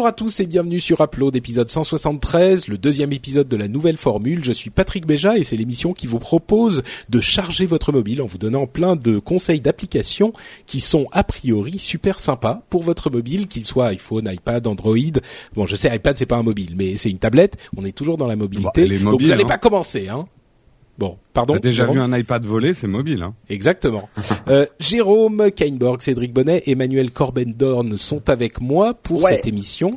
Bonjour à tous et bienvenue sur Upload, épisode 173, le deuxième épisode de la nouvelle formule. Je suis Patrick Béja et c'est l'émission qui vous propose de charger votre mobile en vous donnant plein de conseils d'applications qui sont a priori super sympas pour votre mobile, qu'il soit iPhone, iPad, Android. Bon, je sais, iPad c'est pas un mobile, mais c'est une tablette. On est toujours dans la mobilité. Bah, Donc vous n'allez hein. pas commencer, hein. Bon, pardon. T'as déjà Jérôme vu un iPad voler, c'est mobile. Hein. Exactement. Euh, Jérôme Kainborg, Cédric Bonnet, Emmanuel Corbendorn sont avec moi pour Ouais. cette émission.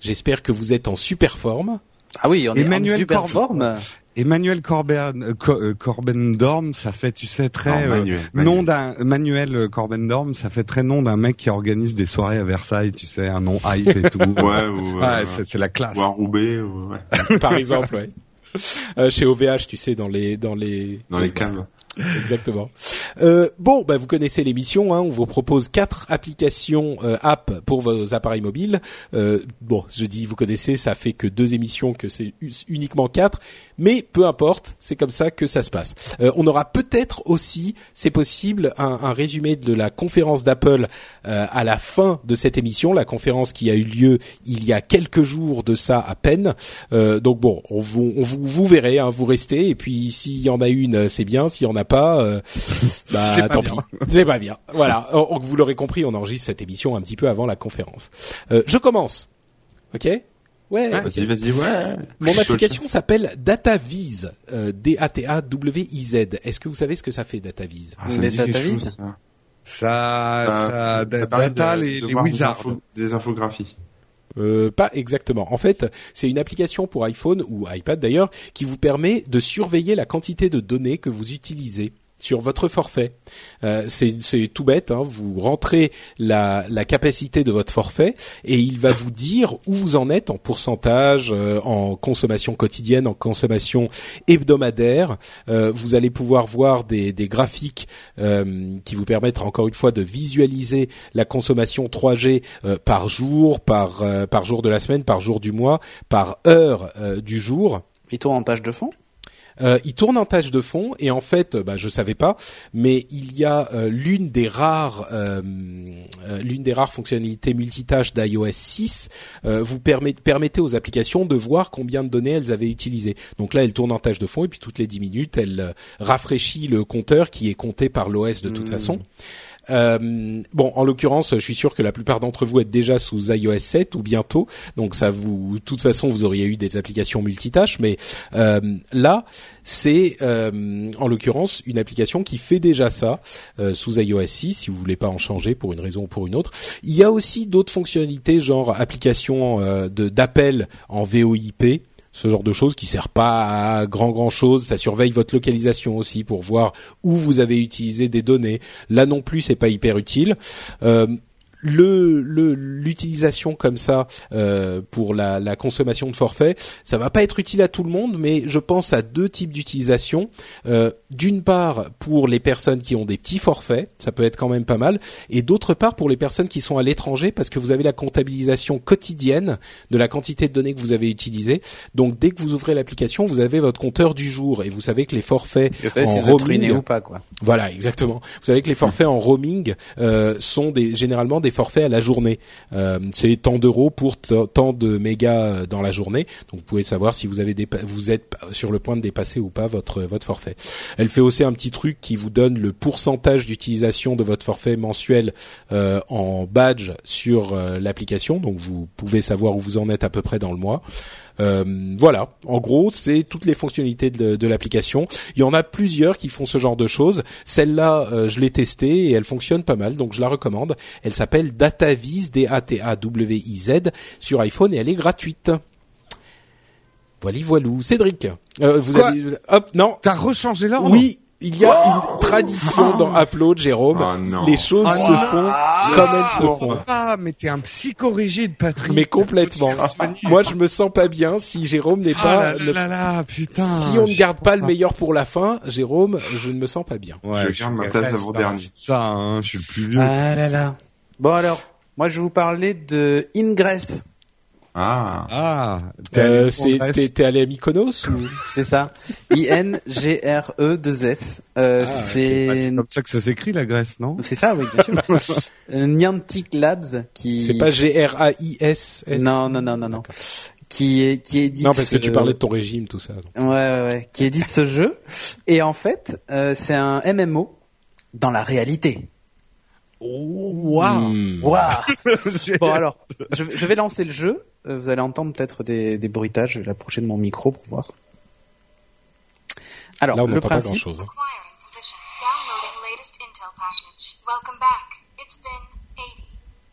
J'espère que vous êtes en super forme. Ah oui, on est Emmanuel en super forme. Emmanuel Corben, euh, euh, Corbendorm, ça fait, tu sais, très Non, euh, nom d'un Manuel Corbendorm, ça fait très nom d'un mec qui organise des soirées à Versailles, tu sais, un nom hype et tout. Ouais, ou, Ah, euh, c'est c'est la classe. ou à Roubaix, ou, ouais. par exemple, ouais. Euh, chez OVH, tu sais, dans les dans les dans les caves. Exactement. Euh, bon, bah, vous connaissez l'émission. Hein, on vous propose quatre applications euh, app pour vos appareils mobiles. Euh, bon, je dis vous connaissez, ça fait que deux émissions, que c'est uniquement quatre, mais peu importe, c'est comme ça que ça se passe. Euh, on aura peut-être aussi, c'est possible, un, un résumé de la conférence d'Apple euh, à la fin de cette émission, la conférence qui a eu lieu il y a quelques jours de ça à peine. Euh, donc bon, on vous, on vous, vous verrez, hein, vous restez, et puis s'il y en a une, c'est bien. S'il y en a pas, euh, bah C'est pas tant bien. pis, c'est pas bien. Voilà, On- on- vous l'aurez compris, on enregistre cette émission un petit peu avant la conférence. Euh, je commence, ok? Ouais. Vas-y, vas-y, ouais. Mon application s'appelle DataViz, euh, D-A-T-A-W-I-Z. Est-ce que vous savez ce que ça fait DataViz Ah, ça Les chose, ça. Ça, ça, Ça, da- ça permet data, de, les, de les voir des, wizards. infos- des infographies. Euh, pas exactement. En fait, c'est une application pour iPhone ou iPad d'ailleurs qui vous permet de surveiller la quantité de données que vous utilisez sur votre forfait. Euh, c'est tout bête. Hein. Vous rentrez la, la capacité de votre forfait et il va vous dire où vous en êtes en pourcentage, euh, en consommation quotidienne, en consommation hebdomadaire. Euh, vous allez pouvoir voir des, des graphiques euh, qui vous permettent encore une fois de visualiser la consommation 3G euh, par jour, par euh, par jour de la semaine, par jour du mois, par heure du jour. Il tourne en tâche de fond? Euh, il tourne en tâche de fond et en fait, euh, bah, je savais pas, mais il y a euh, l'une des rares, euh, euh, l'une des rares fonctionnalités multitâches d'iOS 6 euh, vous permet, permettait aux applications de voir combien de données elles avaient utilisées. Donc là, elle tourne en tâche de fond et puis toutes les 10 minutes, elle euh, rafraîchit le compteur qui est compté par l'OS de toute Hmm. façon. Euh, bon, en l'occurrence, je suis sûr que la plupart d'entre vous êtes déjà sous iOS 7 ou bientôt, donc ça vous, de toute façon, vous auriez eu des applications multitâches, mais euh, là, c'est euh, en l'occurrence une application qui fait déjà ça euh, sous iOS 6, si vous voulez pas en changer pour une raison ou pour une autre. Il y a aussi d'autres fonctionnalités, genre application euh, de d'appel en VoIP ce genre de choses qui sert pas à grand grand chose. Ça surveille votre localisation aussi pour voir où vous avez utilisé des données. Là non plus, c'est pas hyper utile. Euh, le le- l'utilisation comme ça euh, pour la, la consommation de forfait, ça va pas être utile à tout le monde, mais je pense à deux types d'utilisation. Euh, D'une part pour les personnes qui ont des petits forfaits, ça peut être quand même pas mal, et d'autre part pour les personnes qui sont à l'étranger parce que vous avez la comptabilisation quotidienne de la quantité de données que vous avez utilisées. Donc dès que vous ouvrez l'application, vous avez votre compteur du jour et vous savez que les forfaits sais en si vous êtes ruiné roaming, ou pas, quoi. voilà, exactement. Vous savez que les forfaits en roaming euh, sont des, généralement des forfaits à la journée. Euh, c'est tant d'euros pour tant de mégas euh, dans la journée. Donc vous pouvez savoir si vous avez vous êtes sur le point de dépasser ou pas votre votre forfait. Elle fait aussi un petit truc qui vous donne le pourcentage d'utilisation de votre forfait mensuel euh, en badge sur l'application. Donc vous pouvez savoir où vous en êtes à peu près dans le mois. Euh, voilà, en gros, c'est toutes les fonctionnalités de, de l'application. Il y en a plusieurs qui font ce genre de choses. Celle-là, euh, je l'ai testée et elle fonctionne pas mal, donc je la recommande. Elle s'appelle DataViz, D-A-T-A-W-I-Z, sur iPhone et elle est gratuite. Voilà, voilou. Cédric, euh, vous Quoi avez... Hop, non. T'as rechangé l'ordre Oui, Il y a une tradition dans Upload, Jérôme. Oh. Les choses Oh se font comme elles se font. Ah, mais t'es un psychorigide, Patrick. Mais complètement. Moi, je me sens pas bien si Jérôme n'est Ah pas. là ne- là là, putain. si on ne je garde pas le comprends meilleur pour la fin, Jérôme, je ne me sens pas bien. Ouais, Je garde ma place avant-dernier. Ça, hein, je suis le plus vieux. Ah là là. Bon alors, moi je vais vous parler de Ingress. Ah. Ah, t'es allé Euh, allé à Mykonos ou? C'est ça. I-N-G-R-E-2-S. Euh, Ah. Bah, c'est... c'est comme ça que ça s'écrit la Grèce, non? C'est ça, oui, bien sûr. Euh, Niantic Labs qui... c'est pas G R A I S S? Non, non, non, non, non. Qui est, qui édite Non, parce que tu parlais de ton régime, tout ça. donc. Ouais, ouais, ouais. Qui édite ce jeu. Et en fait, euh, c'est un MMO dans la réalité. Waouh. Hmm. Waouh Bon alors, je, je vais lancer le jeu. Euh, Vous allez entendre peut-être des, des bruitages. Je vais l'approcher de mon micro pour voir. Alors, Là, on le n'entend pas principe, grand-chose. hein. Acquiring position. Downloading latest intel package. Welcome back. It's been 80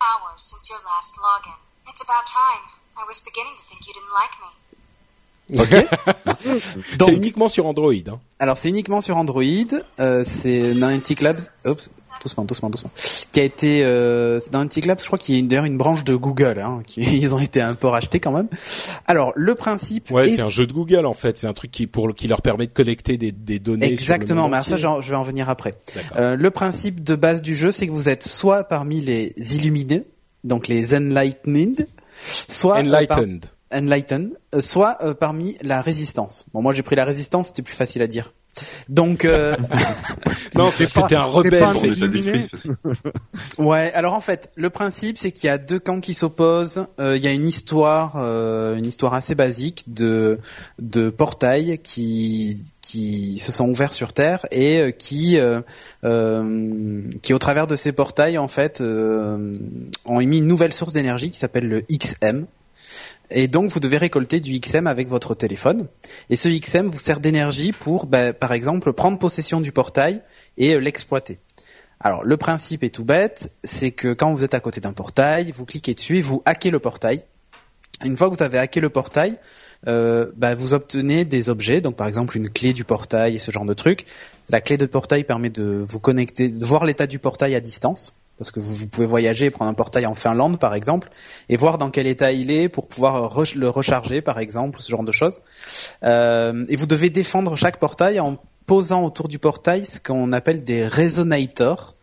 hours since your last login. It's about time. I was beginning to think you didn't like me. C'est Donc- uniquement sur Android. Hein. alors c'est uniquement sur Android. Euh, c'est Niantic Labs. Oups, doucement, doucement, doucement. Qui a été euh, c'est Niantic Labs, je crois qu'il y a d'ailleurs une branche de Google. Hein, qui, ils ont été un peu rachetés quand même. Alors le principe. Ouais, est- c'est un jeu de Google en fait. C'est un truc qui pour qui leur permet de collecter des, des données. Exactement, mais ça je vais en venir après. Euh, le principe de base du jeu, c'est que vous êtes soit parmi les illuminés, donc les enlightened, soit euh, par- Enlightened. enlightened, euh, soit parmi la résistance. Bon, moi j'ai pris la résistance, c'était plus facile à dire. Donc, euh, Non, c'est parce que t'es un rebelle. un ouais. Alors en fait, le principe, c'est qu'il y a deux camps qui s'opposent. Euh, Il y a une histoire, euh, une histoire assez basique de de portails qui qui se sont ouverts sur Terre et euh, qui euh, euh, qui au travers de ces portails en fait euh, ont émis une nouvelle source d'énergie qui s'appelle le XM. Et donc vous devez récolter du XM avec votre téléphone. Et ce XM vous sert d'énergie pour, bah, par exemple, prendre possession du portail et euh, l'exploiter. Alors le principe est tout bête, c'est que quand vous êtes à côté d'un portail, vous cliquez dessus vous hackez le portail. Une fois que vous avez hacké le portail, euh, bah, vous obtenez des objets, donc par exemple une clé du portail et ce genre de truc. La clé de portail permet de vous connecter, de voir l'état du portail à distance, parce que vous, vous pouvez voyager prendre un portail en Finlande par exemple, et voir dans quel état il est pour pouvoir re- le recharger par exemple, ce genre de choses. Euh, et vous devez défendre chaque portail en posant autour du portail ce qu'on appelle des résonators.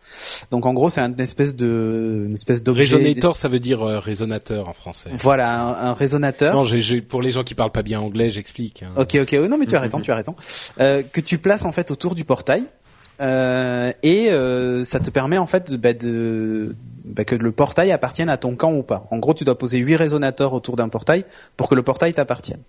Donc en gros c'est une espèce de une espèce d'objet. Resonator, ça veut dire euh, résonateur en français. Voilà un, un résonateur. Non, j'ai- j'ai- pour les gens qui parlent pas bien anglais, j'explique. hein. Ok, ok. Non, mais tu as raison, tu as raison. Euh, que tu places en fait autour du portail. Euh, et euh, ça te permet en fait bah, de bah, que le portail appartienne à ton camp ou pas. En gros, tu dois poser huit résonateurs autour d'un portail pour que le portail t'appartienne.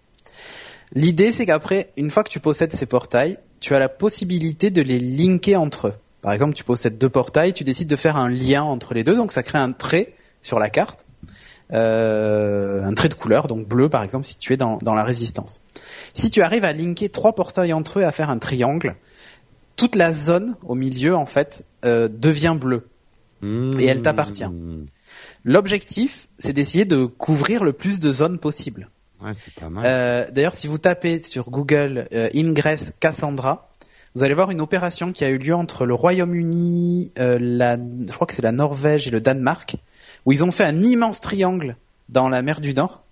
L'idée, c'est qu'après, une fois que tu possèdes ces portails, tu as la possibilité de les linker entre eux. Par exemple, tu possèdes deux portails, tu décides de faire un lien entre les deux, donc ça crée un trait sur la carte, euh, un trait de couleur, donc bleu par exemple, si tu es dans, dans la résistance. Si tu arrives à linker trois portails entre eux, à faire un triangle, toute la zone au milieu en fait euh, devient bleue. Et elle t'appartient. L'objectif, c'est d'essayer de couvrir le plus de zones possible. Ouais. Euh, D'ailleurs, si vous tapez sur Google euh, Ingress Cassandra, vous allez voir une opération qui a eu lieu entre le Royaume-Uni, euh, la, je crois que c'est la Norvège et le Danemark, où ils ont fait un immense triangle dans la mer du Nord,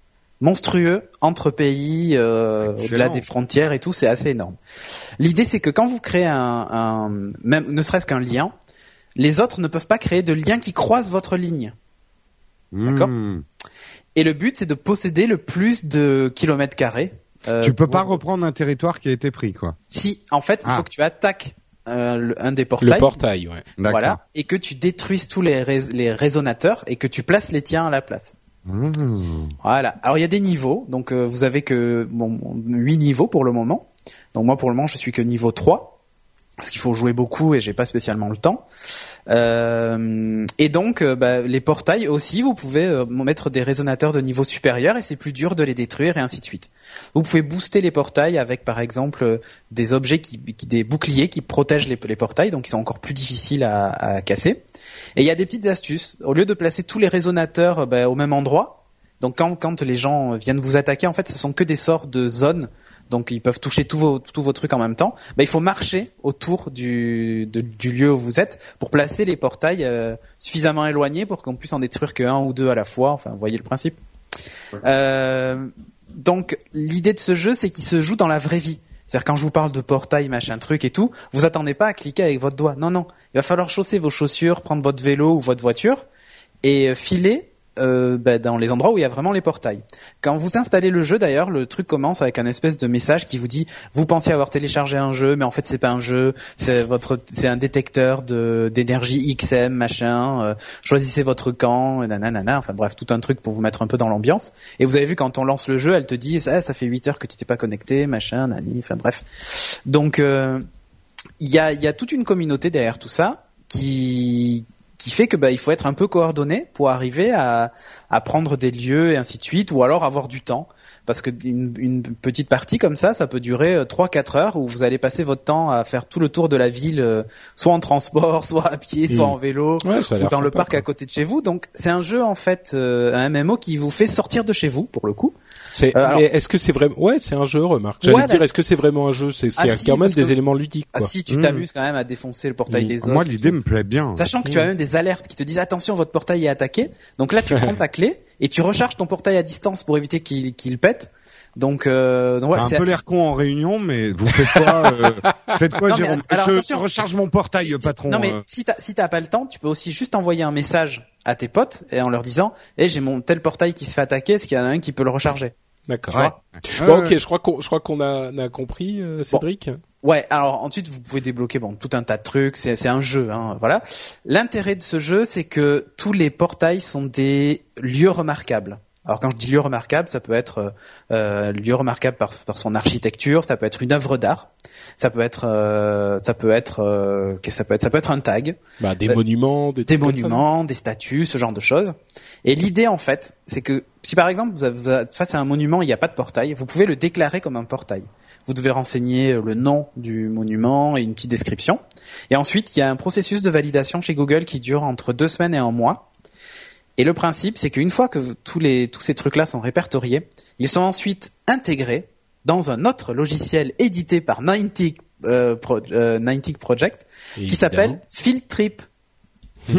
monstrueux entre pays, euh, au-delà des frontières et tout, c'est assez énorme. L'idée, c'est que quand vous créez un, un même ne serait-ce qu'un lien, les autres ne peuvent pas créer de lien qui croise votre ligne. d'accord. Mmh. Et le but, c'est de posséder le plus de kilomètres carrés. euh, tu peux pour- pas reprendre un territoire qui a été pris, quoi. Si, en fait, il Ah. faut que tu attaques euh, le- un des Le portails. portail, ouais. D'accord. Voilà, et que tu détruises tous les, rés- les résonateurs et que tu places les tiens à la place. Voilà. Alors il y a des niveaux, donc euh, vous avez que bon, 8 niveaux pour le moment. Donc moi pour le moment je suis que niveau 3 parce qu'il faut jouer beaucoup et j'ai pas spécialement le temps. Euh, et donc euh, bah, les portails aussi, vous pouvez euh, mettre des résonateurs de niveau supérieur et c'est plus dur de les détruire et ainsi de suite. Vous pouvez booster les portails avec par exemple des objets qui, des boucliers qui protègent les, les portails, donc ils sont encore plus difficiles à, à casser. Et il y a des petites astuces. Au lieu de placer tous les résonateurs bah, au même endroit, donc quand, quand les gens viennent vous attaquer, en fait, ce sont que des sorts de zones donc ils peuvent toucher tous vos tous vos trucs en même temps. Bah, il faut marcher autour du de- du lieu où vous êtes pour placer les portails euh, suffisamment éloignés pour qu'on puisse en détruire que un ou deux à la fois. Enfin, vous voyez le principe. Euh, donc l'idée de ce jeu, c'est qu'il se joue dans la vraie vie. C'est-à-dire quand je vous parle de portail, machin truc et tout, vous attendez pas à cliquer avec votre doigt. Non, non. Il va falloir chausser vos chaussures, prendre votre vélo ou votre voiture et euh, filer euh, bah, dans les endroits où il y a vraiment les portails. Quand vous installez le jeu, d'ailleurs, le truc commence avec un espèce de message qui vous dit vous pensiez avoir téléchargé un jeu, mais en fait c'est pas un jeu, c'est votre, c'est un détecteur de d'énergie XM machin. euh, choisissez votre camp, nanana. Enfin bref, tout un truc pour vous mettre un peu dans l'ambiance. Et vous avez vu quand on lance le jeu, elle te dit ça, ça fait 8 heures que tu t'es pas connecté, machin, nani. Enfin bref. Donc euh, il y a il y a toute une communauté derrière tout ça qui qui fait que bah il faut être un peu coordonné pour arriver à à prendre des lieux et ainsi de suite ou alors avoir du temps. Parce que une, une petite partie comme ça ça peut durer 3 4 heures où vous allez passer votre temps à faire tout le tour de la ville euh, soit en transport soit à pied soit en vélo Ouais, ça a ou dans le parc quoi. à côté de chez vous. Donc c'est un jeu en fait euh, un MMO qui vous fait sortir de chez vous pour le coup C'est, Euh, alors- est-ce que c'est vraiment Ouais, c'est un jeu, remarque. J'allais Ouais, dire, est-ce que c'est vraiment un jeu? C'est, c'est Ah, si, quand même des que- éléments ludiques, ah si tu Mm. t'amuses quand même à défoncer le portail Mm. des autres Moi, l'idée me plaît bien. Sachant que tu as même des alertes qui te disent attention, votre portail est attaqué. Donc là, tu prends ta clé et tu recharges ton portail à distance pour éviter qu'il qu'il pète. Donc, euh, donc ouais, un peu l'air con en réunion, mais vous faites quoi euh, Faites quoi, Non, mais Jérôme? alors, Je recharge mon portail, patron. Non mais euh. si t'as si t'as pas le temps, tu peux aussi juste envoyer un message à tes potes et en leur disant, eh j'ai mon tel portail qui se fait attaquer, est-ce qu'il y en a un qui peut le recharger? D'accord. Ouais. Bon, ok, je crois qu'on, je crois qu'on a, on a compris, euh, Cédric. Ouais, alors ensuite vous pouvez débloquer bon tout un tas de trucs, c'est c'est un jeu hein, voilà. L'intérêt de ce jeu, c'est que tous les portails sont des lieux remarquables. Alors quand je dis lieu remarquable, ça peut être euh, lieu remarquable par, par son architecture, ça peut être une œuvre d'art, ça peut être euh, ça peut être euh, qu'est-ce que ça peut être ça peut être un tag, Bah, des Euh, monuments, des, des monuments, des statues, ce genre de choses. Et l'idée en fait, c'est que si par exemple vous avez vous êtes face à un monument, il n'y a pas de portail, vous pouvez le déclarer comme un portail. Vous devez renseigner le nom du monument et une petite description. Et ensuite, il y a un processus de validation chez Google qui dure entre deux semaines et un mois. Et le principe, c'est qu'une fois que tous les tous ces trucs-là sont répertoriés, ils sont ensuite intégrés dans un autre logiciel édité par Niantic, euh, Pro- euh, Niantic Project qui s'appelle Field Trip.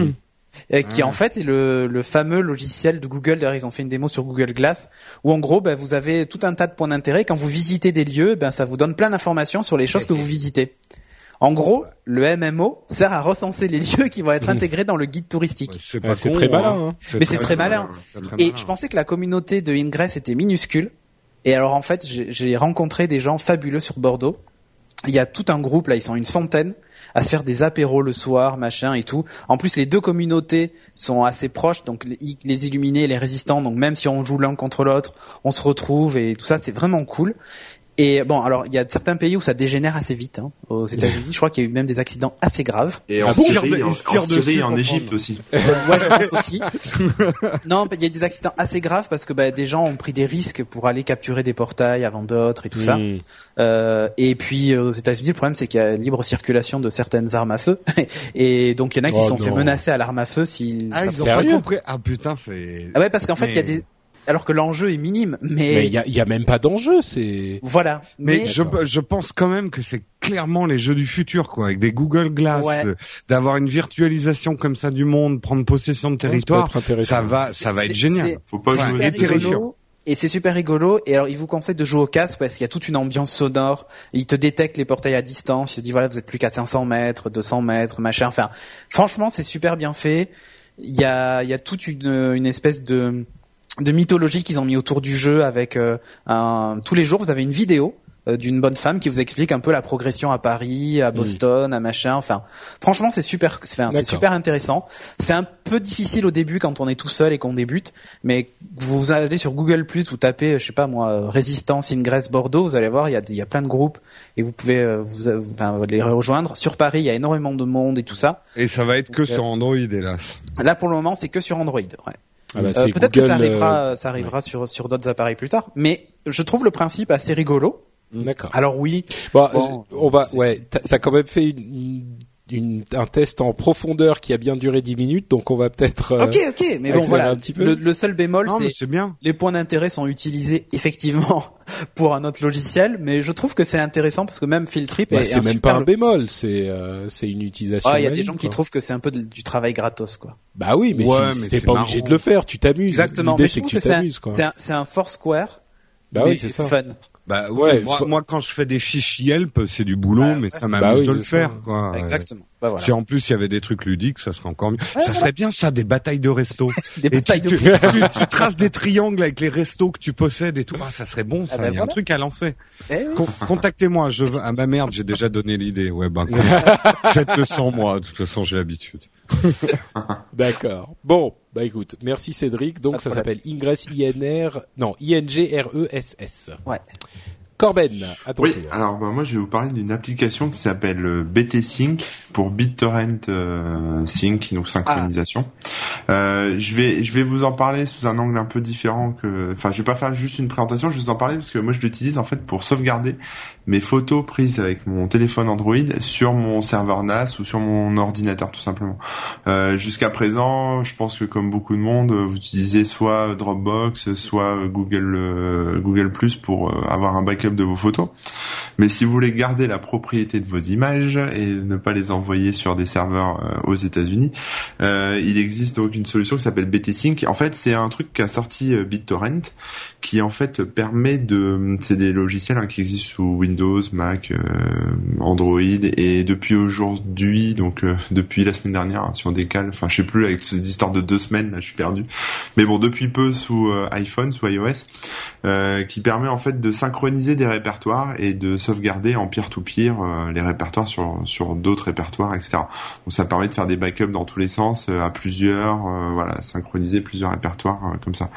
Euh, qui en fait est le, le fameux logiciel de Google. D'ailleurs, ils ont fait une démo sur Google Glass où en gros, ben, vous avez tout un tas de points d'intérêt. Quand vous visitez des lieux, ben, ça vous donne plein d'informations sur les choses que vous visitez. En gros, le MMO sert à recenser les lieux qui vont être intégrés dans le guide touristique. C'est Ah, pas c'est con, très malin, hein. Mais c'est très malin. Et malin. je pensais que la communauté de Ingress était minuscule. Et alors en fait, j'ai j'ai rencontré des gens fabuleux sur Bordeaux. Il y a tout un groupe là, ils sont une centaine à se faire des apéros le soir, machin et tout. En plus, les deux communautés sont assez proches, donc les, les illuminés et les résistants. Donc même si on joue l'un contre l'autre, on se retrouve et tout ça, c'est vraiment cool. Et bon, alors il y a certains pays où ça dégénère assez vite. Hein. Aux États-Unis, je crois qu'il y a eu même des accidents assez graves. Et Ah en bon Syrie, en, en Syrie en Égypte aussi. Euh, ouais, je pense aussi. non, il y a des accidents assez graves parce que bah, des gens ont pris des risques pour aller capturer des portails avant d'autres et tout ça. Hmm. Euh, et puis euh, aux États-Unis, le problème c'est qu'il y a libre circulation de certaines armes à feu, et donc il y en a qui Oh se sont fait non. menacer à l'arme à feu s'ils. Ah, ils ont pas Sérieux compris. Ah putain, c'est. Ah ouais, parce qu'en fait il y a des, alors que l'enjeu est minime, mais, Mais il y a, il y a même pas d'enjeu, c'est. voilà. Mais, Mais, je, je pense quand même que c'est clairement les jeux du futur, quoi, avec des Google Glass, Ouais. euh, d'avoir une virtualisation comme ça du monde, prendre possession de territoire, Ça va, ça va être génial. Faut pas jouer terrifiant. Et c'est super rigolo. Et alors, il vous conseille de jouer au casque parce qu'il y a toute une ambiance sonore. Il te détecte les portails à distance. Il te dit voilà, vous êtes plus qu'à 500 mètres, 200 mètres, machin. Enfin, franchement, c'est super bien fait. Il y a, il y a toute une, une espèce de, de mythologie qu'ils ont mis autour du jeu avec euh, un, tous les jours, vous avez une vidéo euh, d'une bonne femme qui vous explique un peu la progression à Paris, à Boston, à machin. Enfin, franchement, c'est super, c'est super intéressant. C'est un peu difficile au début quand on est tout seul et qu'on débute, mais vous allez sur Google Plus, vous tapez, je sais pas moi, euh, Résistance Ingress Bordeaux, vous allez voir, il y a, y a plein de groupes et vous pouvez euh, vous, euh, enfin, les rejoindre. Sur Paris, il y a énormément de monde et tout ça. Et ça va être que Donc, sur Android, hélas. Là, pour le moment, c'est que sur Android. Ouais. Ah bah, Euh, Peut-être que ça arrivera, euh, ça arrivera sur sur d'autres appareils plus tard, mais je trouve le principe assez rigolo. D'accord. Alors oui, Bon, Bon, euh, on va. Ouais, t'as quand même fait une, une un test en profondeur qui a bien duré 10 minutes, donc on va peut-être. euh, Ok, ok, mais bon voilà. un petit peu. Le, le seul bémol, c'est bien. les points d'intérêt sont utilisés effectivement pour un autre logiciel, mais je trouve que c'est intéressant parce que même Filtrip bah, est, c'est un même super pas un bémol, c'est euh, c'est une utilisation. Ah, il y a des gens qui trouvent que c'est un peu de- du travail gratos, quoi. Bah oui, mais, Ouais, si, t'es pas marrant. obligé de le faire, tu t'amuses. Exactement. L'idée c'est que tu t'amuses quoi. c'est un, c'est un Foursquare, Bah mais oui, c'est ça. fun. Bah Ouais, moi, faut- moi, quand je fais des fiches Yelp, c'est du boulot, Bah, mais ça Bah m'amuse oui, de le ça. faire. Quoi. Exactement. Bah voilà. Si en plus il y avait des trucs ludiques, ça serait encore mieux. ça serait bien ça, des batailles de resto. Des Et batailles tu, de tu, tu- tu traces des triangles avec les restos que tu possèdes et tout. Ah, ça serait bon, ça. Ah Il ben y a un truc à lancer. Eh oui. Con- Contactez-moi. Je veux... Ah bah merde, j'ai déjà donné l'idée. Ouais, bah faites-le sans moi. De toute façon, j'ai l'habitude. D'accord. Bon, bah écoute, merci Cédric. Donc ça s'appelle Ingress INR, non INGRESS. Ouais. Corben, à ton Oui, tour. alors bah, moi je vais vous parler d'une application qui s'appelle euh, BT Sync pour BitTorrent euh, Sync, donc synchronisation. Euh, je vais je vais vous en parler sous un angle un peu différent que, enfin je vais pas faire juste une présentation, je vais vous en parler parce que moi je l'utilise en fait pour sauvegarder mes photos prises avec mon téléphone Android sur mon serveur NAS ou sur mon ordinateur tout simplement. Euh, Jusqu'à présent, je pense que comme beaucoup de monde, vous utilisez soit Dropbox, soit Google euh, Google Plus pour euh, avoir un backup de vos photos. Mais si vous voulez garder la propriété de vos images et ne pas les envoyer sur des serveurs aux États-Unis, il existe une solution qui s'appelle BTSync. En fait, c'est un truc qu'a sorti euh, BitTorrent qui en fait permet de c'est des logiciels hein, qui existent sous Windows, Mac, euh, Android et depuis aujourd'hui donc euh, depuis la semaine dernière hein, si on décale, enfin je sais plus avec cette histoire de deux semaines là, je suis perdu. Mais bon, depuis peu sous euh, iPhone, sous iOS, euh, qui permet en fait de synchroniser des répertoires et de sauvegarder en peer-to-peer euh, les répertoires sur sur d'autres répertoires, etc. Donc ça permet de faire des backups dans tous les sens à plusieurs, euh, voilà, synchroniser plusieurs répertoires euh, comme ça.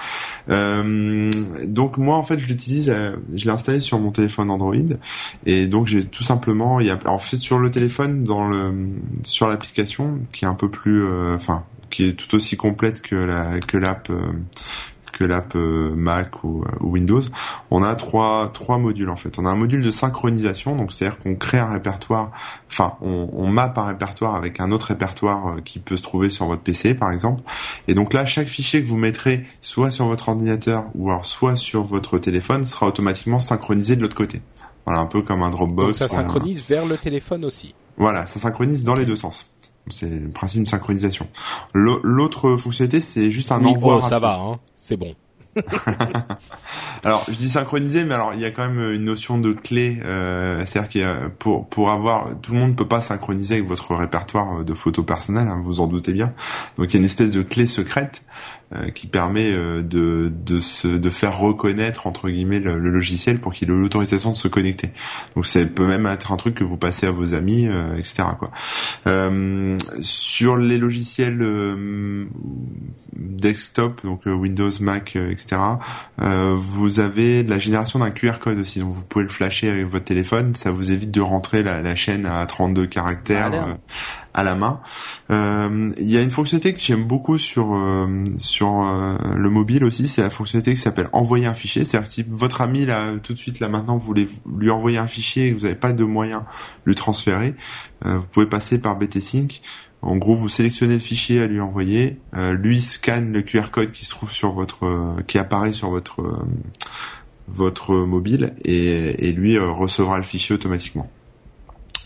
Euh, donc moi en fait je l'utilise, je l'ai installé sur mon téléphone Android et donc j'ai tout simplement, en fait sur le téléphone dans le sur l'application qui est un peu plus, enfin qui est tout aussi complète que la que l'app que l'app euh, Mac ou, ou Windows, on a trois trois modules en fait. On a un module de synchronisation, donc c'est-à-dire qu'on crée un répertoire, enfin on, on mappe un répertoire avec un autre répertoire euh, qui peut se trouver sur votre PC par exemple. Et donc là, chaque fichier que vous mettrez soit sur votre ordinateur ou alors soit sur votre téléphone sera automatiquement synchronisé de l'autre côté. Voilà, un peu comme un Dropbox. Donc ça synchronise vers le téléphone aussi. voilà, ça synchronise dans les deux sens. C'est le principe de synchronisation. L'au- L'autre fonctionnalité, c'est juste un envoi. oh, ça va, hein, c'est bon. Alors, je dis synchronisé, mais alors il y a quand même une notion de clé. Euh, C'est-à-dire y a pour pour avoir tout le monde peut pas synchroniser avec votre répertoire de photos personnelles, hein, vous en doutez bien. Donc il y a une espèce de clé secrète euh, qui permet euh, de de se de faire reconnaître entre guillemets le, le logiciel pour qu'il ait l'autorisation de se connecter. Donc ça peut même être un truc que vous passez à vos amis, euh, etc. Quoi. Euh, sur les logiciels euh, desktop, donc euh, Windows, Mac, euh, etc. Euh, vous avez de la génération d'un QR code aussi, donc vous pouvez le flasher avec votre téléphone. Ça vous évite de rentrer la, la chaîne à 32 caractères Ah, euh, à la main. Euh, Il y a une fonctionnalité que j'aime beaucoup sur euh, sur euh, le mobile aussi, c'est la fonctionnalité qui s'appelle envoyer un fichier. C'est-à-dire si votre ami là tout de suite là maintenant vous voulez lui envoyer un fichier et que vous n'avez pas de moyen de le transférer, euh, vous pouvez passer par BT-Sync. En gros, vous sélectionnez le fichier à lui envoyer, euh, lui scanne le QR code qui se trouve sur votre, euh, qui apparaît sur votre euh, votre mobile et, lui euh, recevra le fichier automatiquement.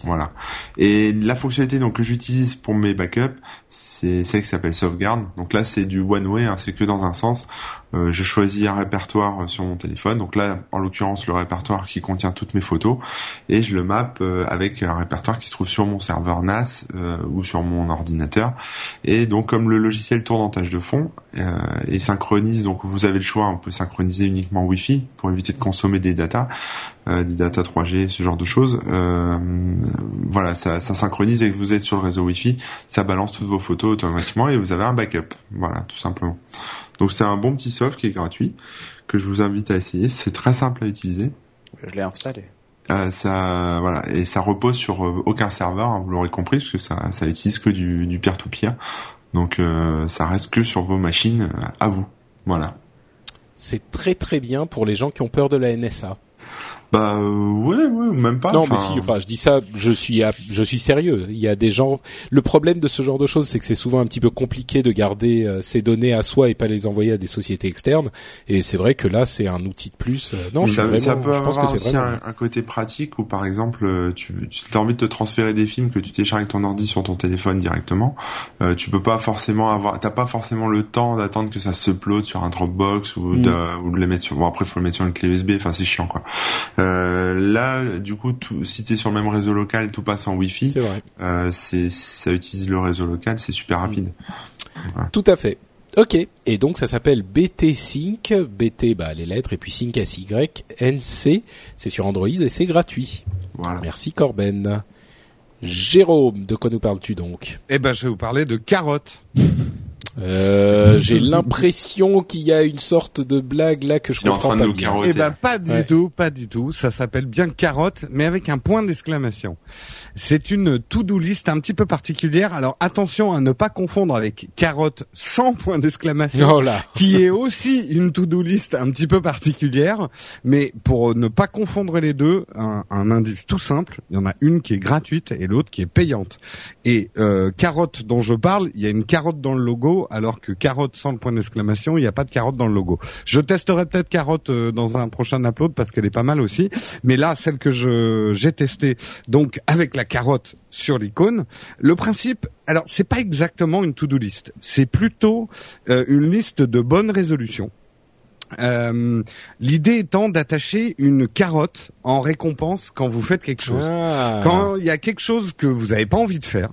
Voilà. Et la fonctionnalité donc que j'utilise pour mes backups, c'est celle qui s'appelle sauvegarde. Donc là, c'est du one way, hein, c'est que dans un sens. Euh, je choisis un répertoire euh, sur mon téléphone. Donc là, en l'occurrence, le répertoire qui contient toutes mes photos, et je le map euh, avec un répertoire qui se trouve sur mon serveur NAS euh, ou sur mon ordinateur. Et donc, comme le logiciel tourne en tâche de fond et synchronise, donc vous avez le choix, on peut synchroniser uniquement Wi-Fi pour éviter de consommer des datas, des datas 3G, ce genre de choses. Voilà, ça, ça synchronise et que vous êtes sur le réseau Wi-Fi, ça balance toutes vos photos automatiquement et vous avez un backup. Voilà, tout simplement. Donc c'est un bon petit soft qui est gratuit que je vous invite à essayer. C'est très simple à utiliser. Je l'ai installé. Euh, ça, voilà, et ça repose sur euh, aucun serveur, hein, vous l'aurez compris, parce que ça, ça utilise que du, du peer-to-peer. Donc euh, ça reste que sur vos machines à vous. Voilà. C'est très très bien pour les gens qui ont peur de la NSA. Bah euh, ouais, ouais, même pas. non, mais si. Enfin, je dis ça. Je suis, à- je suis sérieux. Il y a des gens. Le problème de ce genre de choses, c'est que c'est souvent un petit peu compliqué de garder euh, ces données à soi et pas les envoyer à des sociétés externes. Et c'est vrai que là, c'est un outil de plus. Euh, Non, je ça, vraiment. ça peut je pense avoir que c'est aussi vraiment. un, un côté pratique où par exemple euh, tu, tu as envie de te transférer des films que tu télécharges avec ton ordi sur ton téléphone directement. Euh, tu peux pas forcément avoir, t'as pas forcément le temps d'attendre que ça se upload sur un Dropbox ou Mm. de, ou de les mettre sur. Bon après faut le mettre sur une clé USB. Enfin c'est chiant quoi. Euh, là du coup tout, si t'es sur le même réseau local, tout passe en Wi-Fi. C'est vrai. Euh, c'est ça utilise le réseau local, c'est super rapide. Tout à fait. Ok. Et donc ça s'appelle BT Sync. BT, bah les lettres et puis Sync S Y N C. C'est sur Android et c'est gratuit. Voilà. Merci Corben. Jérôme, de quoi nous parles-tu donc? Eh ben, je vais vous parler de carottes. Euh, J'ai l'impression qu'il y a une sorte de blague là que je Il est en comprends train de pas nous bien. carotter. Eh ben pas du Ouais. tout, pas du tout. Ça s'appelle bien carotte, mais avec un point d'exclamation. C'est une to-do list un petit peu particulière. Alors attention à ne pas confondre avec carotte sans point d'exclamation. Oh là. qui est aussi une to-do list un petit peu particulière, mais pour ne pas confondre les deux, un, un indice tout simple, il y en a une qui est gratuite et l'autre qui est payante. Et euh, carotte dont je parle, il y a une carotte dans le logo, alors que carotte sans le point d'exclamation, il n'y a pas de carotte dans le logo. Je testerai peut-être carotte euh, dans un prochain upload parce qu'elle est pas mal aussi, mais là celle que je j'ai testée, donc avec la carotte sur l'icône, le principe, alors c'est pas exactement une to-do list, c'est plutôt euh, une liste de bonnes résolutions. Euh, L'idée étant d'attacher une carotte en récompense quand vous faites quelque chose. Ah. Quand il y a quelque chose que vous n'avez pas envie de faire,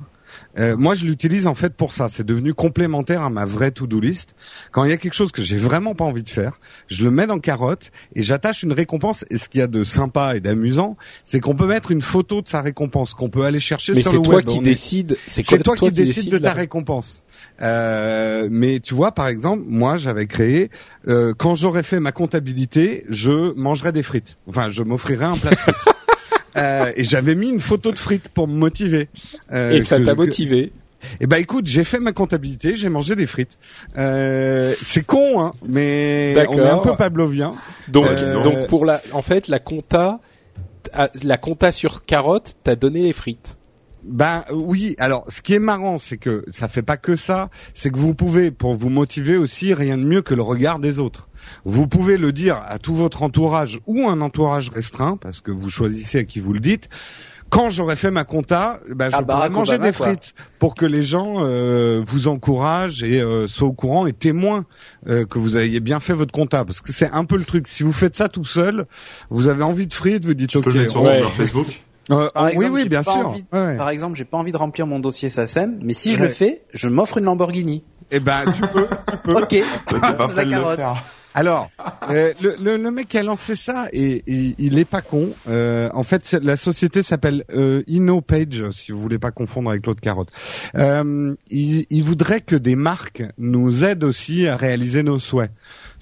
euh, moi je l'utilise en fait pour ça. C'est devenu complémentaire à ma vraie to-do list. Quand il y a quelque chose que j'ai vraiment pas envie de faire, je le mets dans carotte et j'attache une récompense. Et ce qu'il y a de sympa et d'amusant, c'est qu'on peut mettre une photo de sa récompense qu'on peut aller chercher Mais sur c'est le toi web. qui On est- décide. C'est c'est quoi- toi, qui, décides de ta la- récompense. Euh, mais tu vois, par exemple, moi, j'avais créé euh, quand j'aurais fait ma comptabilité, je mangerais des frites. Enfin, je m'offrirais un plat de frites. Euh, et j'avais mis une photo de frites pour me motiver. Euh, Et ça t'a motivé. Eh ben écoute, j'ai fait ma comptabilité, j'ai mangé des frites. Euh, c'est con, hein, mais on est un peu pavlovien. Donc, Euh, donc pour la, en fait, la compta, a- la compta sur carotte t'a donné les frites. Ben oui, alors ce qui est marrant, c'est que ça fait pas que ça, c'est que vous pouvez, pour vous motiver aussi, rien de mieux que le regard des autres. Vous pouvez le dire à tout votre entourage ou un entourage restreint, parce que vous choisissez à qui vous le dites. Quand j'aurais fait ma compta, ben, je Ah, pourrais Barack manger Obama, des quoi. frites pour que les gens euh, vous encouragent et euh, soient au courant et témoins euh, que vous ayez bien fait votre compta. Parce que c'est un peu le truc. Si vous faites ça tout seul, vous avez envie de frites, vous dites Tu ok. peux le mettre sur on- Ouais. leur Facebook. Euh, Par oui, exemple, oui, bien sûr. envie- Ouais, ouais. Par exemple, j'ai pas envie de remplir mon dossier SACEM, mais si je Ouais. le fais, je m'offre une Lamborghini. Eh ben, tu peux, tu peux. Ok. La carotte. Alors, euh, le, le, le mec qui a lancé ça, et, il est pas con. Euh, en fait, la société s'appelle euh, InnoPage, si vous voulez pas confondre avec l'autre carotte. Euh, il, il voudrait que des marques nous aident aussi à réaliser nos souhaits.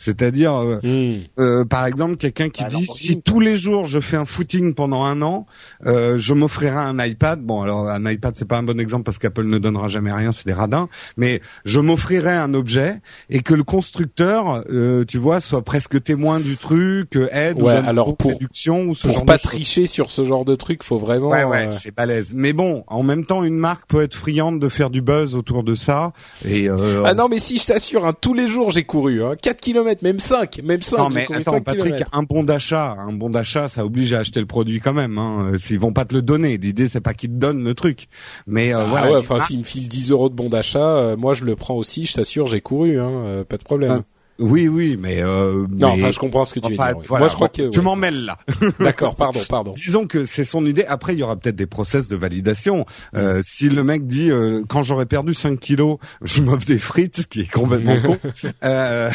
C'est-à-dire, euh, Hmm. euh, par exemple, quelqu'un qui Bah, dit si tous les jours je fais un footing pendant un an, euh, je m'offrirai un iPad. Bon, alors un iPad c'est pas un bon exemple parce qu'Apple ne donnera jamais rien, c'est des radins. Mais je m'offrirai un objet et que le constructeur, euh, tu vois, soit presque témoin du truc, euh, aide Ouais, ou donne alors pour- réduction ou ce Pour genre pas de tricher sur ce genre de truc, faut vraiment. Ouais, ouais, euh, c'est balèze. Mais bon, en même temps, une marque peut être friande de faire du buzz autour de ça. Et euh, Ah non, mais si je t'assure, hein, tous les jours j'ai couru, hein, 4 km, même 5, même 5. Non mais attends 5 Patrick, un bon d'achat, un bon d'achat, ça oblige à acheter le produit quand même. Hein. S'ils vont pas te le donner, l'idée c'est pas qu'ils te donnent le truc. Mais euh, Ah voilà. ouais, enfin s'il me file 10 euros de bon d'achat, euh, moi je le prends aussi, je t'assure, j'ai couru, hein, euh, pas de problème. Oui, oui, mais euh, non, mais- enfin je comprends ce que tu veux enfin, dire. oui. voilà, moi je crois bon, que tu ouais. m'en mêles là. D'accord, pardon, pardon. Disons que c'est son idée. Après, il y aura peut-être des process de validation. Euh, si le mec dit euh, quand j'aurai perdu 5 kilos, je m'offre des frites, ce qui est complètement con. Euh,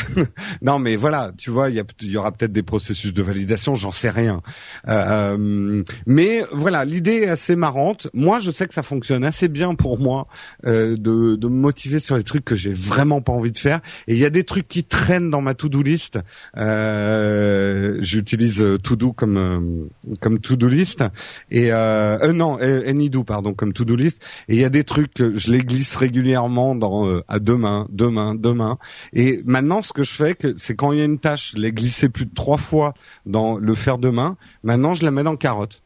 non, mais voilà, tu vois, il y, a- il y aura peut-être des processus de validation, j'en sais rien. Euh, mais voilà, l'idée est assez marrante. Moi, je sais que ça fonctionne assez bien pour moi euh, de, de me motiver sur les trucs que j'ai vraiment pas envie de faire. Et il y a des trucs qui traînent dans ma to-do list. Euh, J'utilise euh, To-Do comme euh, comme to-do list et euh, euh, non Anydo pardon comme to-do list. Et il y a des trucs que je les glisse régulièrement dans à demain, demain, demain. Et maintenant, ce que je fais, c'est quand il y a une tâche, je l'ai glissé plus de trois fois dans le faire demain. Maintenant, je la mets dans carotte.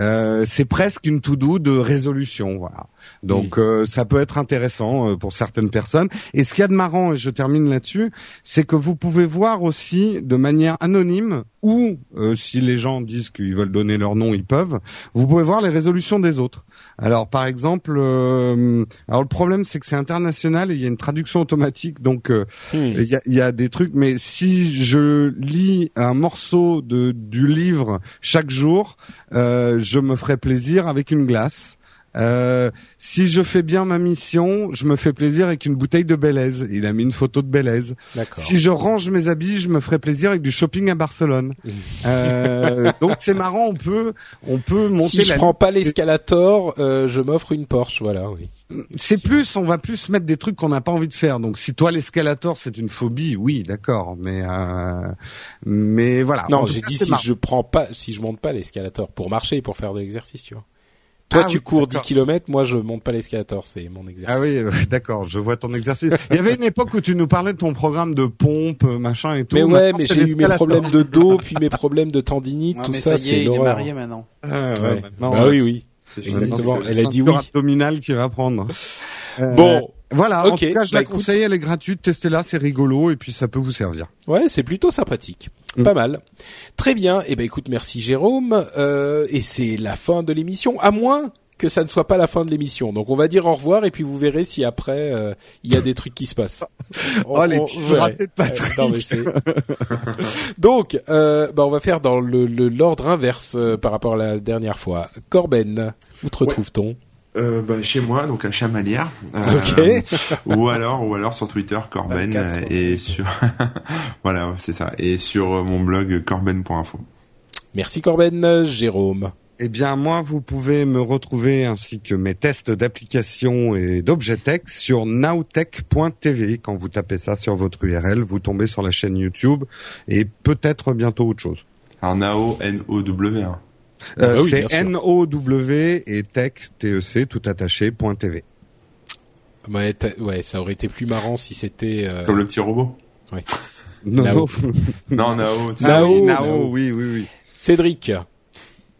Euh, c'est presque une to-do de résolution, voilà. Donc euh, ça peut être intéressant euh, pour certaines personnes. Et ce qu'il y a de marrant, et je termine là-dessus, c'est que vous pouvez voir aussi de manière anonyme ou euh, si les gens disent qu'ils veulent donner leur nom, ils peuvent. Vous pouvez voir les résolutions des autres. Alors par exemple, euh, alors le problème c'est que c'est international et il y a une traduction automatique, donc euh, Hmm. il y, a, y a des trucs. Mais si je lis un morceau de du livre chaque jour, euh, je me ferai plaisir avec une glace. Euh, si je fais bien ma mission, je me fais plaisir avec une bouteille de Belaise. Il a mis une photo de. D'accord. Si je range mes habits, je me ferai plaisir avec du shopping à Barcelone. Euh, donc c'est marrant, on peut, on peut monter. Si je la prends liste. pas l'escalator, euh, je m'offre une Porsche. Voilà, oui. C'est plus, on va plus mettre des trucs qu'on n'a pas envie de faire. Donc si toi l'escalator c'est une phobie, oui, d'accord, mais euh, mais voilà. Non, j'ai dit si marrant. je prends pas, si je monte pas l'escalator pour marcher, pour faire de l'exercice, tu vois. Toi, Ah tu oui, cours 10 d'accord. km, moi, je monte pas l'escalator, c'est mon exercice. Ah oui, euh, d'accord, je vois ton exercice. Il y avait une époque où tu nous parlais de ton programme de pompe, euh, machin et tout. mais ouais, Maintenant, mais j'ai eu mes problèmes de dos, puis mes problèmes de tendinite, Non, tout mais ça, ça, y est, c'est il est l'horreur. marié maintenant. Ah, ouais, Ouais. maintenant, bah ouais. oui, oui. Exactement. Elle a dit oui. abdominale qui va prendre. Euh, Bon, Voilà, en ok, tout cas, je bah la écoute. conseille, elle est gratuite, testez-la, c'est rigolo et puis ça peut vous servir. Ouais, c'est plutôt sympathique. Mm. Pas mal. Très bien. Eh ben écoute, merci Jérôme. Euh, et c'est la fin de l'émission, à moins que ça ne soit pas la fin de l'émission. Donc on va dire au revoir et puis vous verrez si après euh, il y a des trucs qui se passent. On- Oh, les ouais. ratés de Patrick. Euh, non, mais c'est- Donc, euh, bah, on va faire dans le le- l'ordre inverse euh, par rapport à la dernière fois. Corben, où te retrouve-t-on? Euh, bah, chez moi, donc à Chamalières. Ok. ou alors, ou alors sur Twitter, Corben, 24, euh, et sur, voilà, c'est ça. Et sur euh, mon blog corben.info. Merci Corben. Jérôme. Eh bien, moi, vous pouvez me retrouver ainsi que mes tests d'application et d'objet tech sur nowtech.tv. Quand vous tapez ça sur votre URL, vous tombez sur la chaîne YouTube et peut-être bientôt autre chose. Alors Nao, N-O-W, hein. Euh, Ah oui, c'est. N-O-W et tech, T-E-C, tout attaché, point .tv. Ouais, ouais, ça aurait été plus marrant si c'était. euh, Comme le petit robot. Non, Nao. non. Non, Nao, Nao, Nao, Nao. oui, oui, oui. Cédric.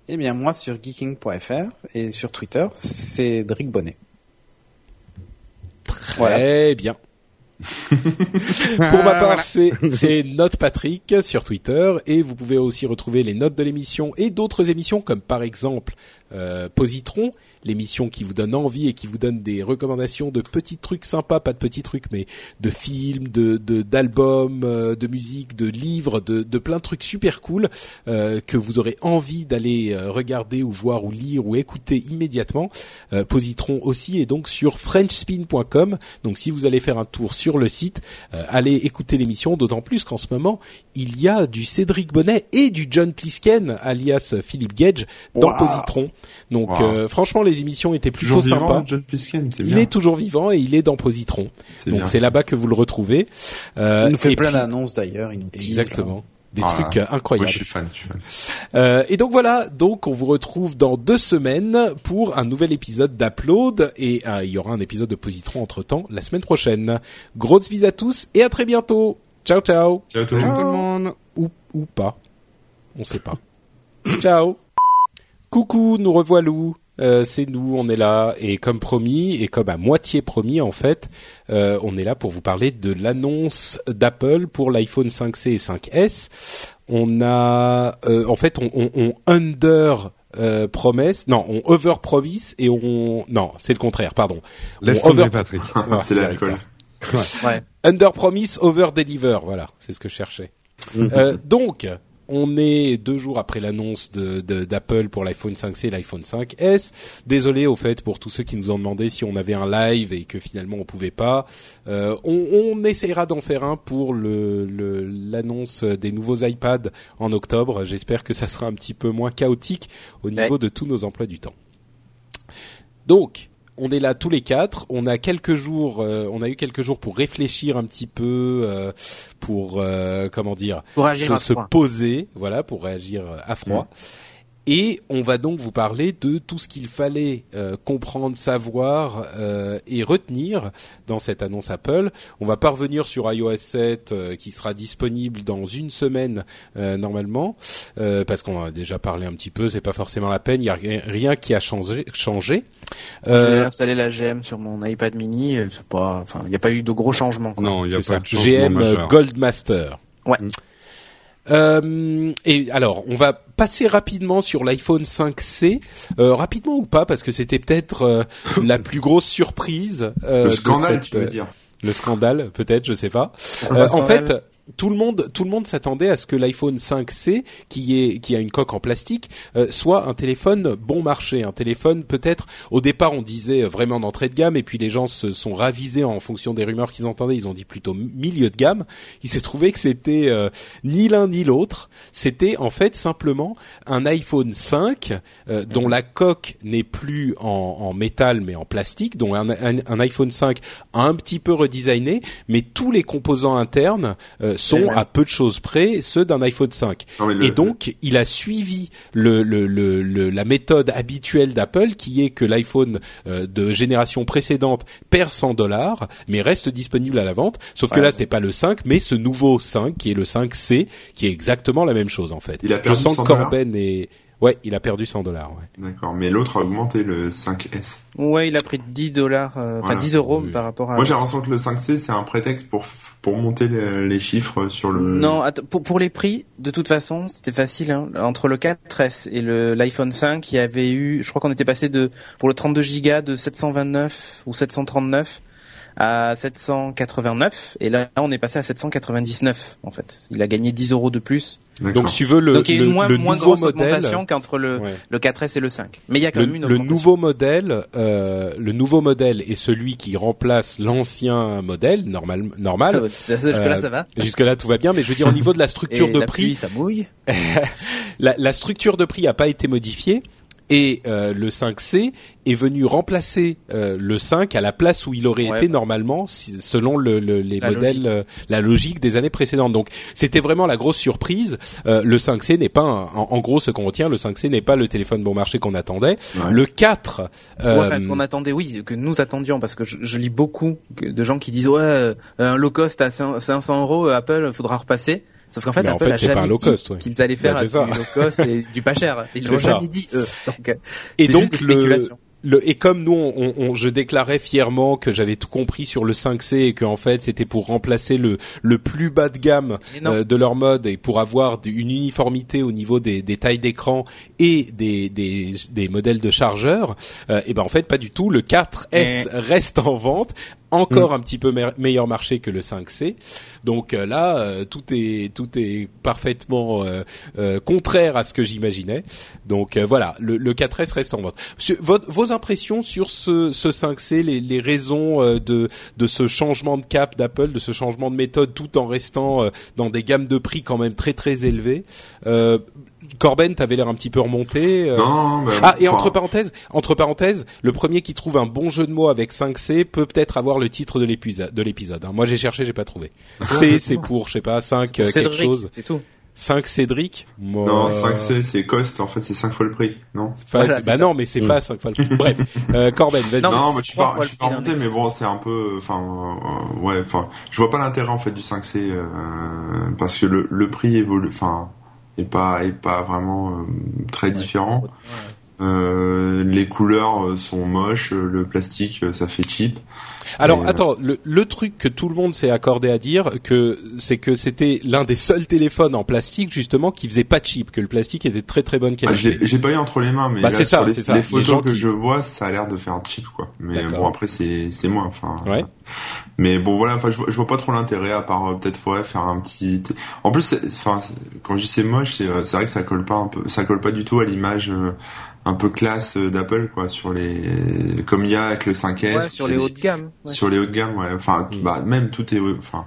Eh bien, moi, sur geeking.fr et sur Twitter, c'est Drick Bonnet. Très bien. Pour ma part, voilà. c'est c'est Note Patrick sur Twitter et vous pouvez aussi retrouver les notes de l'émission et d'autres émissions comme par exemple euh, Positron, l'émission qui vous donne envie et qui vous donne des recommandations de petits trucs sympas, pas de petits trucs, mais de films, de de- d'albums, euh, de musique, de livres, de, de plein de trucs super cool euh, que vous aurez envie d'aller euh, regarder ou voir ou lire ou écouter immédiatement. Euh, Positron aussi est donc sur frenchspin.com. Donc si vous allez faire un tour sur le site, euh, allez écouter l'émission, d'autant plus qu'en ce moment, il y a du Cédric Bonnet et du John Plisken, alias Philippe Gage, dans Wow. Positron. Donc Wow. euh, franchement, les émissions étaient plutôt Toujours vivant, sympas. John Plisken, c'est Il bien. est toujours vivant et il est dans Positron. C'est Donc c'est là-bas que vous le retrouvez. Euh, Il nous fait plein puis- d'annonces d'ailleurs, il nous tease, Exactement. Des Ah, trucs là. euh, incroyables. Je suis fan, je suis fan. Euh, et donc voilà, donc on vous retrouve dans deux semaines pour un nouvel épisode d'Upload et euh, il y aura un épisode de Positron entre temps la semaine prochaine. Grosses bises à tous et à très bientôt. Ciao ciao. Ciao tout le Ciao monde. tout le monde. Ou ou pas, on sait pas. ciao. Coucou, nous revoilà. Euh, c'est nous, on est là et comme promis et comme à moitié promis en fait, euh, on est là pour vous parler de l'annonce d'Apple pour l'iPhone 5C et 5S. On a, euh, en fait, on, on, on under euh, promesse, non, on over promise et on, non, c'est le contraire, pardon. Laisse On tomber, over- Patrick. Ouais, c'est l'alcool. pas. Under promise, over deliver, voilà, c'est ce que je cherchais. Mhm. Euh, donc, on est deux jours après l'annonce de, de- d'Apple pour l'iPhone 5C et l'iPhone 5S. Désolé au fait pour tous ceux qui nous ont demandé si on avait un live et que finalement on pouvait pas. Euh, on, on essaiera d'en faire un pour le, le- l'annonce des nouveaux iPads en octobre. J'espère que ça sera un petit peu moins chaotique au niveau de tous nos emplois du temps. Donc, on est là tous les quatre. On a quelques jours, euh, on a eu quelques jours pour réfléchir un petit peu, euh, pour euh, comment dire, Pour se, se poser, voilà, pour réagir à froid. Et on va donc vous parler de tout ce qu'il fallait euh, comprendre, savoir euh, et retenir dans cette annonce Apple. On va pas revenir sur iOS 7 euh, qui sera disponible dans une semaine euh, normalement, euh, parce qu'on en a déjà parlé un petit peu. C'est pas forcément la peine. Il y a rien, rien qui a changé. changé. J'ai Euh, installé la GM sur mon iPad mini. C'est pas, enfin, il n'y a pas eu de gros changements. Quoi. Non, il y a pas ça. de changement GM majeur. Goldmaster. Ouais. Euh, et alors, on va passer rapidement sur l'iPhone 5C, euh, rapidement ou pas, parce que c'était peut-être euh, la plus grosse surprise. euh, Le scandale, cette, tu veux euh, dire. Le scandale, peut-être, je sais pas. Euh, en fait, tout le monde, tout le monde s'attendait à ce que l'iPhone 5C, qui est, qui a une coque en plastique, euh, soit un téléphone bon marché, un téléphone peut-être. Au départ, on disait euh, vraiment d'entrée de gamme, et puis les gens se sont ravisés en fonction des rumeurs qu'ils entendaient. Ils ont dit plutôt milieu de gamme. Il s'est trouvé que c'était euh, ni l'un ni l'autre. C'était en fait simplement un iPhone 5 euh, dont la coque n'est plus en, en métal mais en plastique, dont un, un- iPhone 5 un petit peu redesigné, mais tous les composants internes euh, sont à peu de choses près ceux d'un iPhone 5. Non, mais le- Et donc, il a suivi le, le, le, le- la méthode habituelle d'Apple, qui est que l'iPhone euh, de génération précédente perd 100 dollars, mais reste disponible à la vente. Sauf que là, c'était pas le 5, mais ce nouveau 5, qui est le 5C, qui est exactement la même chose en fait. Il a Je sens 100 que Corben. Ouais, il a perdu 100 dollars. Ouais. D'accord, mais l'autre a augmenté le 5S. Ouais, il a pris 10 dollars, euh, enfin Voilà. 10 euros Oui. par rapport à. Moi j'ai l'impression que le 5C c'est un prétexte pour pour monter les, les chiffres sur le. Non, pour, pour les prix, de toute façon, c'était facile. Hein. Entre le 4S et le l'iPhone 5, il y avait eu, je crois qu'on était passé de pour le 32 Go de 729 ou 739 à 789, et là, on est passé à 799 en fait. Il a gagné 10 euros de plus. Donc, si tu veux, le, Donc il y a le, une moins, le moins nouveau grosse modèle... augmentation qu'entre le, Ouais. le 4S et le 5. Mais il y a quand le, même une le nouveau modèle, euh, le nouveau modèle est celui qui remplace l'ancien modèle normal, normal. Ça, ça, jusque-là, Euh, ça va. Jusque là tout va bien, mais je veux dire au niveau de la structure Et de la prix, pluie, ça mouille. la, la structure de prix a pas été modifiée et euh, le 5C est venu remplacer euh, le 5 à la place où il aurait Ouais. été normalement si- selon le, le- les La modèles logique. euh, la logique des années précédentes. Donc c'était vraiment la grosse surprise. Euh, le 5C n'est pas un- en, en gros ce qu'on retient, le 5C n'est pas le téléphone bon marché qu'on attendait. Ouais. Le 4 euh, Ouais, enfin, qu'on attendait, oui, que nous attendions, parce que je, je lis beaucoup de gens qui disent ouais, euh, un low cost à 5 500 euros, euh, Apple, faudra repasser. Sauf qu'en fait, en Apple fait, a c'est pas jamais dit ouais. qu'ils allaient faire Bah, du low cost et du pas cher. Ils l'ont jamais dit eux. Donc, euh, Et c'est donc juste des le, spéculations. le et comme nous on, on- je déclarais fièrement que j'avais tout compris sur le 5C et que en fait c'était pour remplacer le le plus bas de gamme euh, de leur mode et pour avoir une uniformité au niveau des, des tailles d'écran et des, des des modèles de chargeurs euh, et ben en fait pas du tout le 4S reste en vente encore un petit peu me- meilleur marché que le 5C. Donc euh, là, euh, tout est tout est parfaitement euh, euh, contraire à ce que j'imaginais. Donc euh, voilà, le, le 4S reste en vente. Votre- vos impressions sur ce, ce 5C, les, les raisons de de ce changement de cap d'Apple, de ce changement de méthode, tout en restant dans des gammes de prix quand même très très élevées. Corben, t'avais l'air un petit peu remonté. euh, Non, mais ah, et enfin, entre parenthèses, entre parenthèses, le premier qui trouve un bon jeu de mots avec 5C peut peut-être avoir le titre de l'épisode. De l'épisode. hein. Moi, j'ai cherché, j'ai pas trouvé. C, c'est pour, je sais pas, 5 euh, quelque Cédric, chose. c'est tout. 5 Cédric. Moi, Non, 5C c'est cost, en fait c'est 5 fois le prix, non? Enfin, Voilà, bah non, mais c'est pas 5 fois le Bref, euh, Corben, vas-y. Non, Non, mais je suis pas, je suis pas prix remonté, mais bon, c'est un peu, enfin, euh, ouais, enfin, je vois pas l'intérêt en fait du 5C euh, parce que le, le prix évolue, enfin, est pas est pas vraiment euh, très différent. Euh, les couleurs euh, sont moches, euh, le plastique euh, ça fait cheap. Alors Et, attends, le, le truc que tout le monde s'est accordé à dire, que c'est que c'était l'un des seuls téléphones en plastique justement qui faisait pas cheap, que le plastique était de très très bonne Ah, qualité. j'ai pas eu entre les mains, mais Bah, là, c'est ça, sur les, c'est ça. les photos que qui- je vois, ça a l'air de faire cheap quoi. Mais bon après c'est c'est moi, enfin. Ouais. Mais bon voilà, enfin je, vois- je vois pas trop l'intérêt à part euh, peut-être faudrait faire un petit. En plus, enfin quand je dis c'est moche, c'est euh, c'est vrai que ça colle pas un peu, ça colle pas du tout à l'image euh, un peu classe euh, d'Apple quoi sur les comme il y a avec le 5S. Ouais, sur les hauts de gamme. ouais. Sur les hauts de gamme, ouais. Enfin Mm. bah même tout est enfin.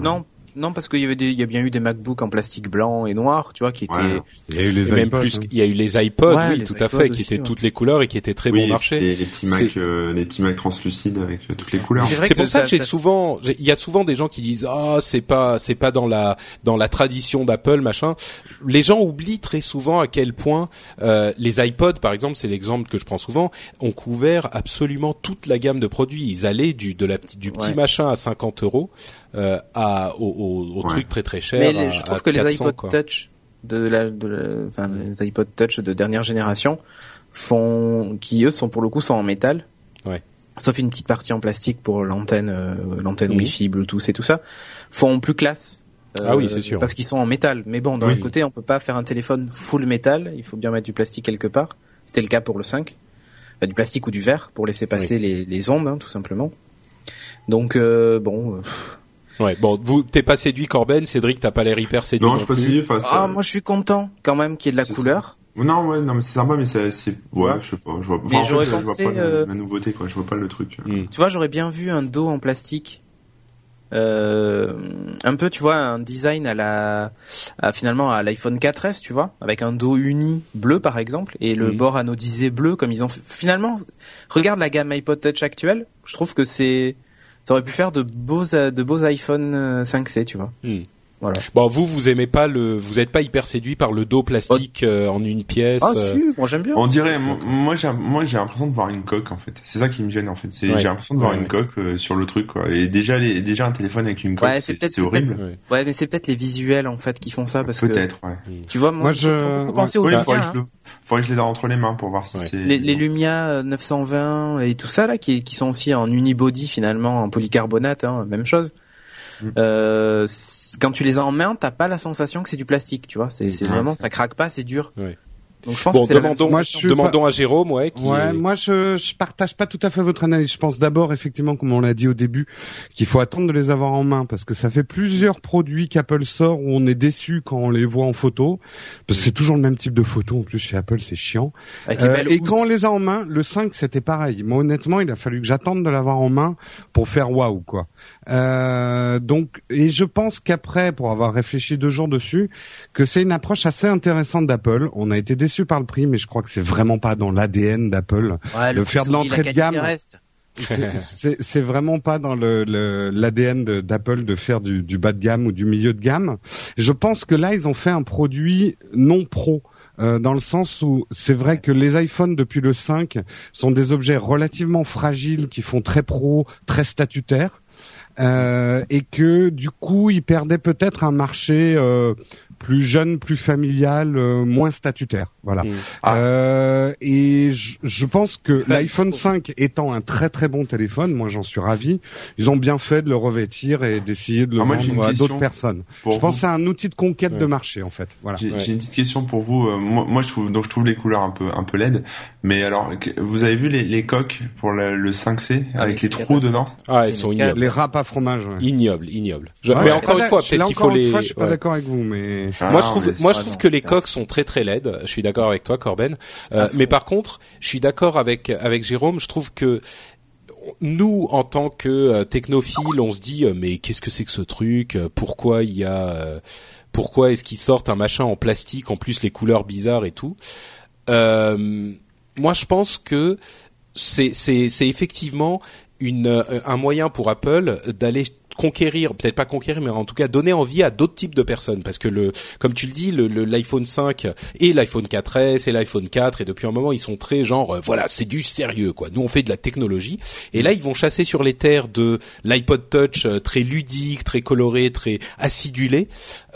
Non, non, parce qu'il y avait des, il y a bien eu des MacBooks en plastique blanc et noir, tu vois, qui étaient. Ouais. Il y a eu les même iPods, plus, hein. il y a eu les iPods, Ouais, oui, les tout à fait, qui étaient ouais. toutes les couleurs et qui étaient très Oui, bon marché. Les, les petits Mac, euh, les petits Mac translucides avec euh, toutes les couleurs. C'est pour ça, ça- que j'ai ça- souvent, il y a souvent des gens qui disent ah c'est pas c'est pas dans la dans la tradition d'Apple machin. Les gens oublient très souvent à quel point euh, les iPods par exemple, c'est l'exemple que je prends souvent, ont couvert absolument toute la gamme de produits. Ils allaient du de la du petit Ouais. machin à 50 euros euh, à au, au, au Ouais. truc très très cher. Mais les- à- je à trouve que les 400, iPod quoi. Touch de la, de la- enfin les iPod Touch de dernière génération font, qui eux sont pour le coup sont en métal. Ouais. Sauf une petite partie en plastique pour l'antenne, euh, l'antenne. Wi-Fi, Bluetooth et tout ça, font plus classe. euh, Ah oui, c'est sûr. Parce qu'ils sont en métal. Mais bon, d'un Oui. autre côté, on peut pas faire un téléphone full métal. Il faut bien mettre du plastique quelque part. C'était le cas pour le 5. Enfin, du plastique ou du verre pour laisser passer les, les ondes, hein, tout simplement. Donc euh, bon, euh, Ouais, bon, vous t'es pas séduit Corben, Cédric t'as pas l'air hyper séduit. Non, non je suis pas séduit. Enfin, ah moi je suis content quand même qu'il y ait de la couleur. Non, ouais, non, mais c'est sympa, mais c'est, ouais, je sais pas, je vois, enfin, en j'aurais fait, je vois pensé, pas la, euh, la nouveauté, quoi, je vois pas le truc. Mm. Tu vois, j'aurais bien vu un dos en plastique. Euh, un peu, tu vois, un design à la, à, finalement à l'iPhone 4S, tu vois, avec un dos uni bleu par exemple et le Mhm. bord anodisé bleu comme ils ont fait. Finalement, regarde la gamme iPod Touch actuelle, je trouve que c'est, ça aurait pu faire de beaux, de beaux iPhone euh, 5C, tu vois. Hmm. Voilà. Bon, vous vous aimez pas le, vous êtes pas hyper séduit par le dos plastique euh, en une pièce. Ah euh, si, moi j'aime bien. On dirait, mo- moi, j'ai, moi, j'ai l'impression de voir une coque, en fait. C'est ça qui me gêne, en fait. C'est, Ouais. j'ai l'impression de voir Ouais, une ouais. coque euh, sur le truc, quoi. Et déjà, les, déjà un téléphone avec une coque, Ouais, c'est horrible. ouais. Ouais, mais c'est peut-être les visuels en fait qui font ça parce que Peut-être, ouais. tu vois, moi, Moi, je- pensé aux Oui, faudrait, hein. que je le, faudrait que je les ai entre les mains pour voir si c'est... les, les Lumia euh, 920 et tout ça là qui, qui sont aussi en unibody finalement en polycarbonate hein, même chose Euh, quand tu les as en main t'as pas la sensation que c'est du plastique tu vois c'est vraiment ça craque pas c'est dur Ouais. donc je pense Bon, que demandons, Moi, je demandons à Jérôme, ouais, qui Ouais, moi je je partage pas tout à fait votre analyse. Je pense d'abord effectivement, comme on l'a dit au début, qu'il faut attendre de les avoir en main parce que ça fait plusieurs produits qu'Apple sort où on est déçu quand on les voit en photo parce que c'est toujours le même type de photo. En plus chez Apple, c'est chiant. Euh, et housses. quand on les a en main, le 5 c'était pareil. Moi honnêtement, il a fallu que j'attende de l'avoir en main pour faire waouh quoi. Euh, donc et je pense qu'après, pour avoir réfléchi deux jours dessus, que c'est une approche assez intéressante d'Apple. On a été déçu par le prix, mais je crois que c'est vraiment pas dans l'ADN d'Apple. ouais, de faire de l'entrée de gamme. reste. C'est- vraiment pas dans le le- l'ADN de- d'Apple de faire du, du bas de gamme ou du milieu de gamme. Je pense que là, ils ont fait un produit non pro. euh, dans le sens où c'est vrai que les iPhones depuis le 5 sont des objets relativement fragiles qui font très pro, très statutaires, et que du coup ils perdaient peut-être un marché euh, plus jeune, plus familial, euh, moins statutaire. Voilà. Mm. Ah. Euh, et je, je pense que l'iPhone 5 étant un très très bon téléphone, moi j'en suis ravi, ils ont bien fait de le revêtir et d'essayer de le Ah, vendre à d'autres personnes. Je pense que c'est un outil de conquête Ouais. de marché en fait. Voilà. J'ai Ouais. j'ai une petite question pour vous. Euh, moi, moi, je trouve donc je trouve les couleurs un peu un peu laides. Mais alors, vous avez vu les, les coques pour le, le 5C Ah, avec les trous dedans Ah, ils sont ignobles. Les râpes à fromage. Ouais. Ignobles, ignobles. Je- mais encore une fois, peut-être qu'il encore faut les. je suis pas d'accord avec vous, mais Ah, moi, je trouve, moi, je trouve que les coques sont très très laides. Je suis d'accord avec toi, Corben. Euh, mais par contre, je suis d'accord avec avec Jérôme. Je trouve que nous, en tant que euh, technophiles, on se dit euh, mais qu'est-ce que c'est que ce truc? Euh, Pourquoi il y a Pourquoi est-ce qu'ils sortent un machin en plastique En plus, les couleurs bizarres et tout? Euh, moi, je pense que c'est c'est c'est effectivement une un moyen pour Apple d'aller conquérir, peut-être pas conquérir, mais en tout cas donner envie à d'autres types de personnes, parce que le, comme tu le dis, le le- l'iPhone 5 et l'iPhone 4S et l'iPhone 4 et depuis un moment ils sont très genre euh, voilà c'est du sérieux quoi. Nous on fait de la technologie et là ils vont chasser sur les terres de l'iPod Touch euh, très ludique, très coloré, très acidulé.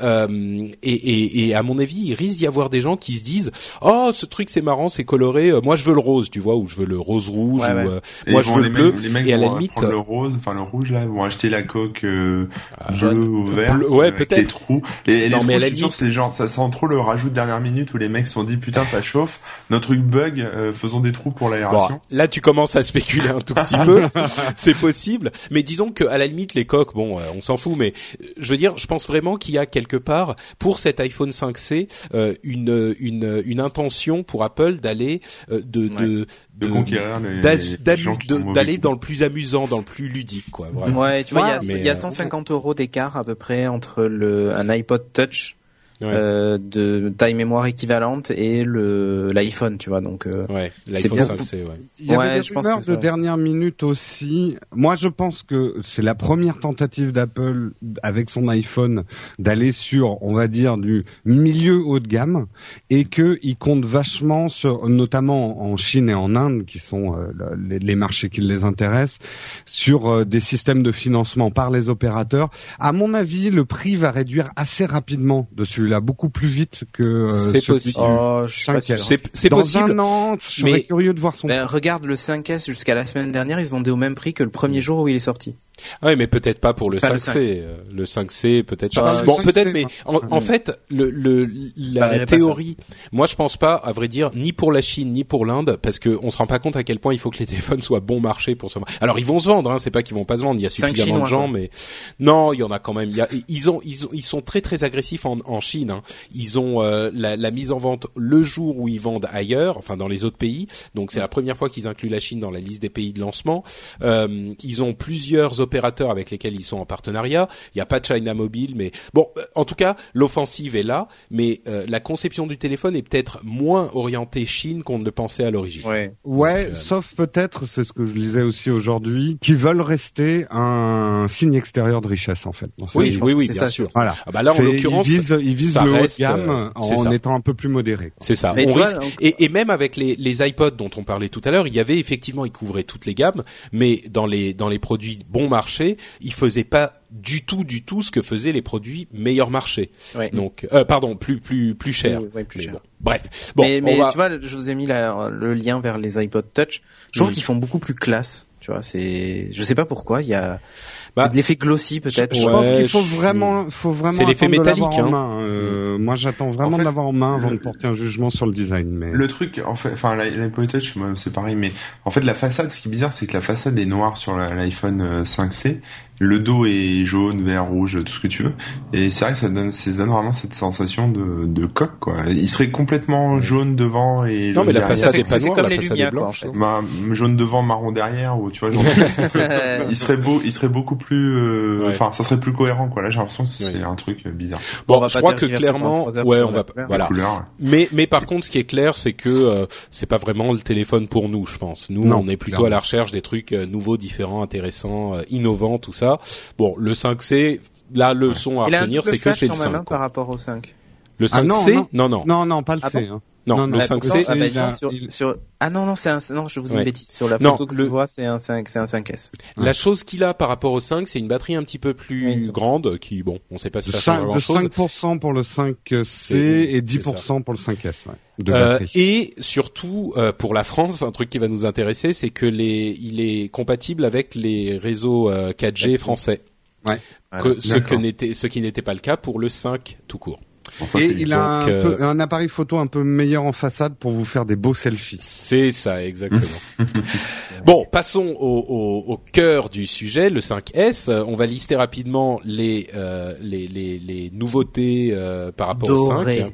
Euh, et, et, et à mon avis il risque d'y avoir des gens qui se disent oh ce truc c'est marrant c'est coloré, euh, moi je veux le rose tu vois ou je veux le rose rouge Ouais, ou ouais. euh, moi je veux le bleu mecs, les mecs et à la limite le rose, enfin le rouge là, vont acheter la coque euh, bleue jaune, ou verte, bleu- ouais, avec peut-être. les trous. Les Non, trous, mais à la je suis sûr, limite- c'est genre ça sent trop le rajout de dernière minute où les mecs se sont dit putain ça chauffe, notre truc bug, euh, faisons des trous pour Bon, l'aération. là, tu commences à spéculer un tout petit peu. C'est possible, mais disons que à la limite, les coques, bon, euh, on s'en fout. Mais euh, je veux dire, je pense vraiment qu'il y a quelque part pour cet iPhone 5C euh, une une une intention pour Apple d'aller euh, de de de conquérir mauvais. d'aller dans le plus amusant, dans le plus ludique, quoi. Vraiment. Ouais, tu vois, il y a- Mais, il y, a euh, 150 euros d'écart à peu près entre le un iPod Touch Ouais. euh, de taille mémoire équivalente et le l'iPhone, tu vois. Donc euh, Ouais, C'est l'iPhone bien. 5C, ouais. Il y avait Ouais, des je pense rumeurs de dernière minute aussi. Moi, je pense que c'est la première tentative d'Apple avec son iPhone d'aller sur, on va dire, du milieu haut de gamme et que il compte vachement sur, notamment en Chine et en Inde, qui sont euh, les, les marchés qui les intéressent, sur euh, des systèmes de financement par les opérateurs. À mon avis, le prix va réduire assez rapidement de celui-là, beaucoup plus vite que euh, C'est possible. oh. C'est c'est Dans possible. un an, je serais mais- curieux de voir son Ben, regarde le 5S jusqu'à la semaine dernière, ils se vendaient au même prix que le premier jour où il est sorti. Ah Ouais, mais peut-être pas pour le Enfin, le 5C. euh, Le 5C, peut-être Ah, pas. Bon, 5C, peut-être, mais en, en fait, le, le la pas théorie. Moi, je pense pas, à vrai dire, ni pour la Chine ni pour l'Inde, parce que on se rend pas compte à quel point il faut que les téléphones soient bon marché pour se vendre. Alors, ils vont se vendre. Hein, c'est pas qu'ils vont pas se vendre. Il y a suffisamment de Chinois, gens, quoi. mais non, il y en a quand même. Il y a, ils ont, ils ont, ils sont très très agressifs en, en Chine. Hein. Ils ont euh, la, la mise en vente le jour où ils vendent ailleurs, enfin dans les autres pays. Donc c'est la première fois qu'ils incluent la Chine dans la liste des pays de lancement. Euh, ils ont plusieurs opérateurs avec lesquels ils sont en partenariat. Il n'y a pas de China Mobile, mais bon, euh, en tout cas, l'offensive est là. Mais euh, la conception du téléphone est peut-être moins orientée Chine qu'on ne le pensait à l'origine. Ouais. Ouais, Donc, euh, sauf peut-être, c'est ce que je lisais aussi aujourd'hui, qui veulent rester un signe extérieur de richesse en fait. dans Oui, oui, oui, c'est bien ça, sûr. Voilà. Ah bah là, en l'occurrence, ils visent, ils visent ça le haut reste, de gamme euh, c'est en ça. étant un peu plus modéré. C'est ça. On tu vois, risque- donc- et, et même avec les, les iPods dont on parlait tout à l'heure, il y avait effectivement, ils couvraient toutes les gammes, mais dans les dans les produits bon marché, ils faisaient pas du tout, du tout ce que faisaient les produits meilleur marché. Ouais. Donc, euh, pardon, plus plus plus cher. Oui, oui, plus Mais cher. bon, bref. Bon, mais on mais va- tu vois, je vous ai mis la- le lien vers les iPod Touch. Je trouve qu'ils font beaucoup plus classe. Tu vois, c'est, je sais pas pourquoi. Il y a Bah, de l'effet glossy peut-être. Je Ouais, pense qu'il faut je- vraiment, faut vraiment C'est l'effet métallique, en hein. main. Euh, moi, j'attends vraiment En fait, de l'avoir en main avant le- de porter un jugement sur le design. Mais Le truc, en fait, enfin, l'i- l'iPod Touch, moi, c'est pareil, mais en fait, la façade, ce qui est bizarre, c'est que la façade est noire sur la- l'iPhone euh, 5C. Le dos est jaune, vert, rouge, tout ce que tu veux. Et c'est vrai que ça donne, ça donne vraiment cette sensation de, de coque, quoi. Il serait complètement jaune devant et Non, jaune mais la derrière. façade est pas noire, comme la les façade Lumia, est quoi, en blanche. fait. Bah, jaune devant, marron derrière, ou tu vois, genre, il serait beau, il serait beaucoup plus, euh, Ouais. ça serait plus cohérent, quoi. Là, j'ai l'impression que c'est Ouais. un truc euh, bizarre. On Bon, va je pas crois que clairement, ouais, on va, couleur. voilà. Couleur. Mais, mais par contre, ce qui est clair, c'est que euh, c'est pas vraiment le téléphone pour nous, je pense. Nous, Non, on est plutôt clairement. à la recherche des trucs euh, nouveaux, différents, intéressants, euh, innovants, tout ça. Bon, le 5C, la leçon à retenir, c'est que c'est le quand même 5. hein, par rapport au 5. Le Ah, 5C, non, non, non, non, non, pas le Ah C. bon hein. Non, non, le non, Ah, 5C, pourtant, ah, bah, il a- sur, il- sur- ah non non c'est un non je vous dis Ouais. une bêtise sur la Non, photo que le- je vois c'est un 5 c'est un 5S. La chose qu'il a par rapport au 5, c'est une batterie un petit peu plus grande, qui, bon, on sait pas si ça change 5, grand de chose. 5% pour le 5C C'est- et c'est 10% pour le 5S. Ouais, de Euh, batterie. et surtout euh, pour la France, un truc qui va nous intéresser, c'est que les, il est compatible avec les réseaux euh, 4G français. Ouais. Que, ce que D'accord. n'était, ce qui n'était pas le cas pour le 5 tout court. Ça, Et il a un, euh, peu- un appareil photo un peu meilleur en façade pour vous faire des beaux selfies. C'est ça, exactement. bon, passons au, au, au cœur du sujet, le 5S. Euh, On va lister rapidement les euh, les, les, les nouveautés euh, par rapport Doré. au 5.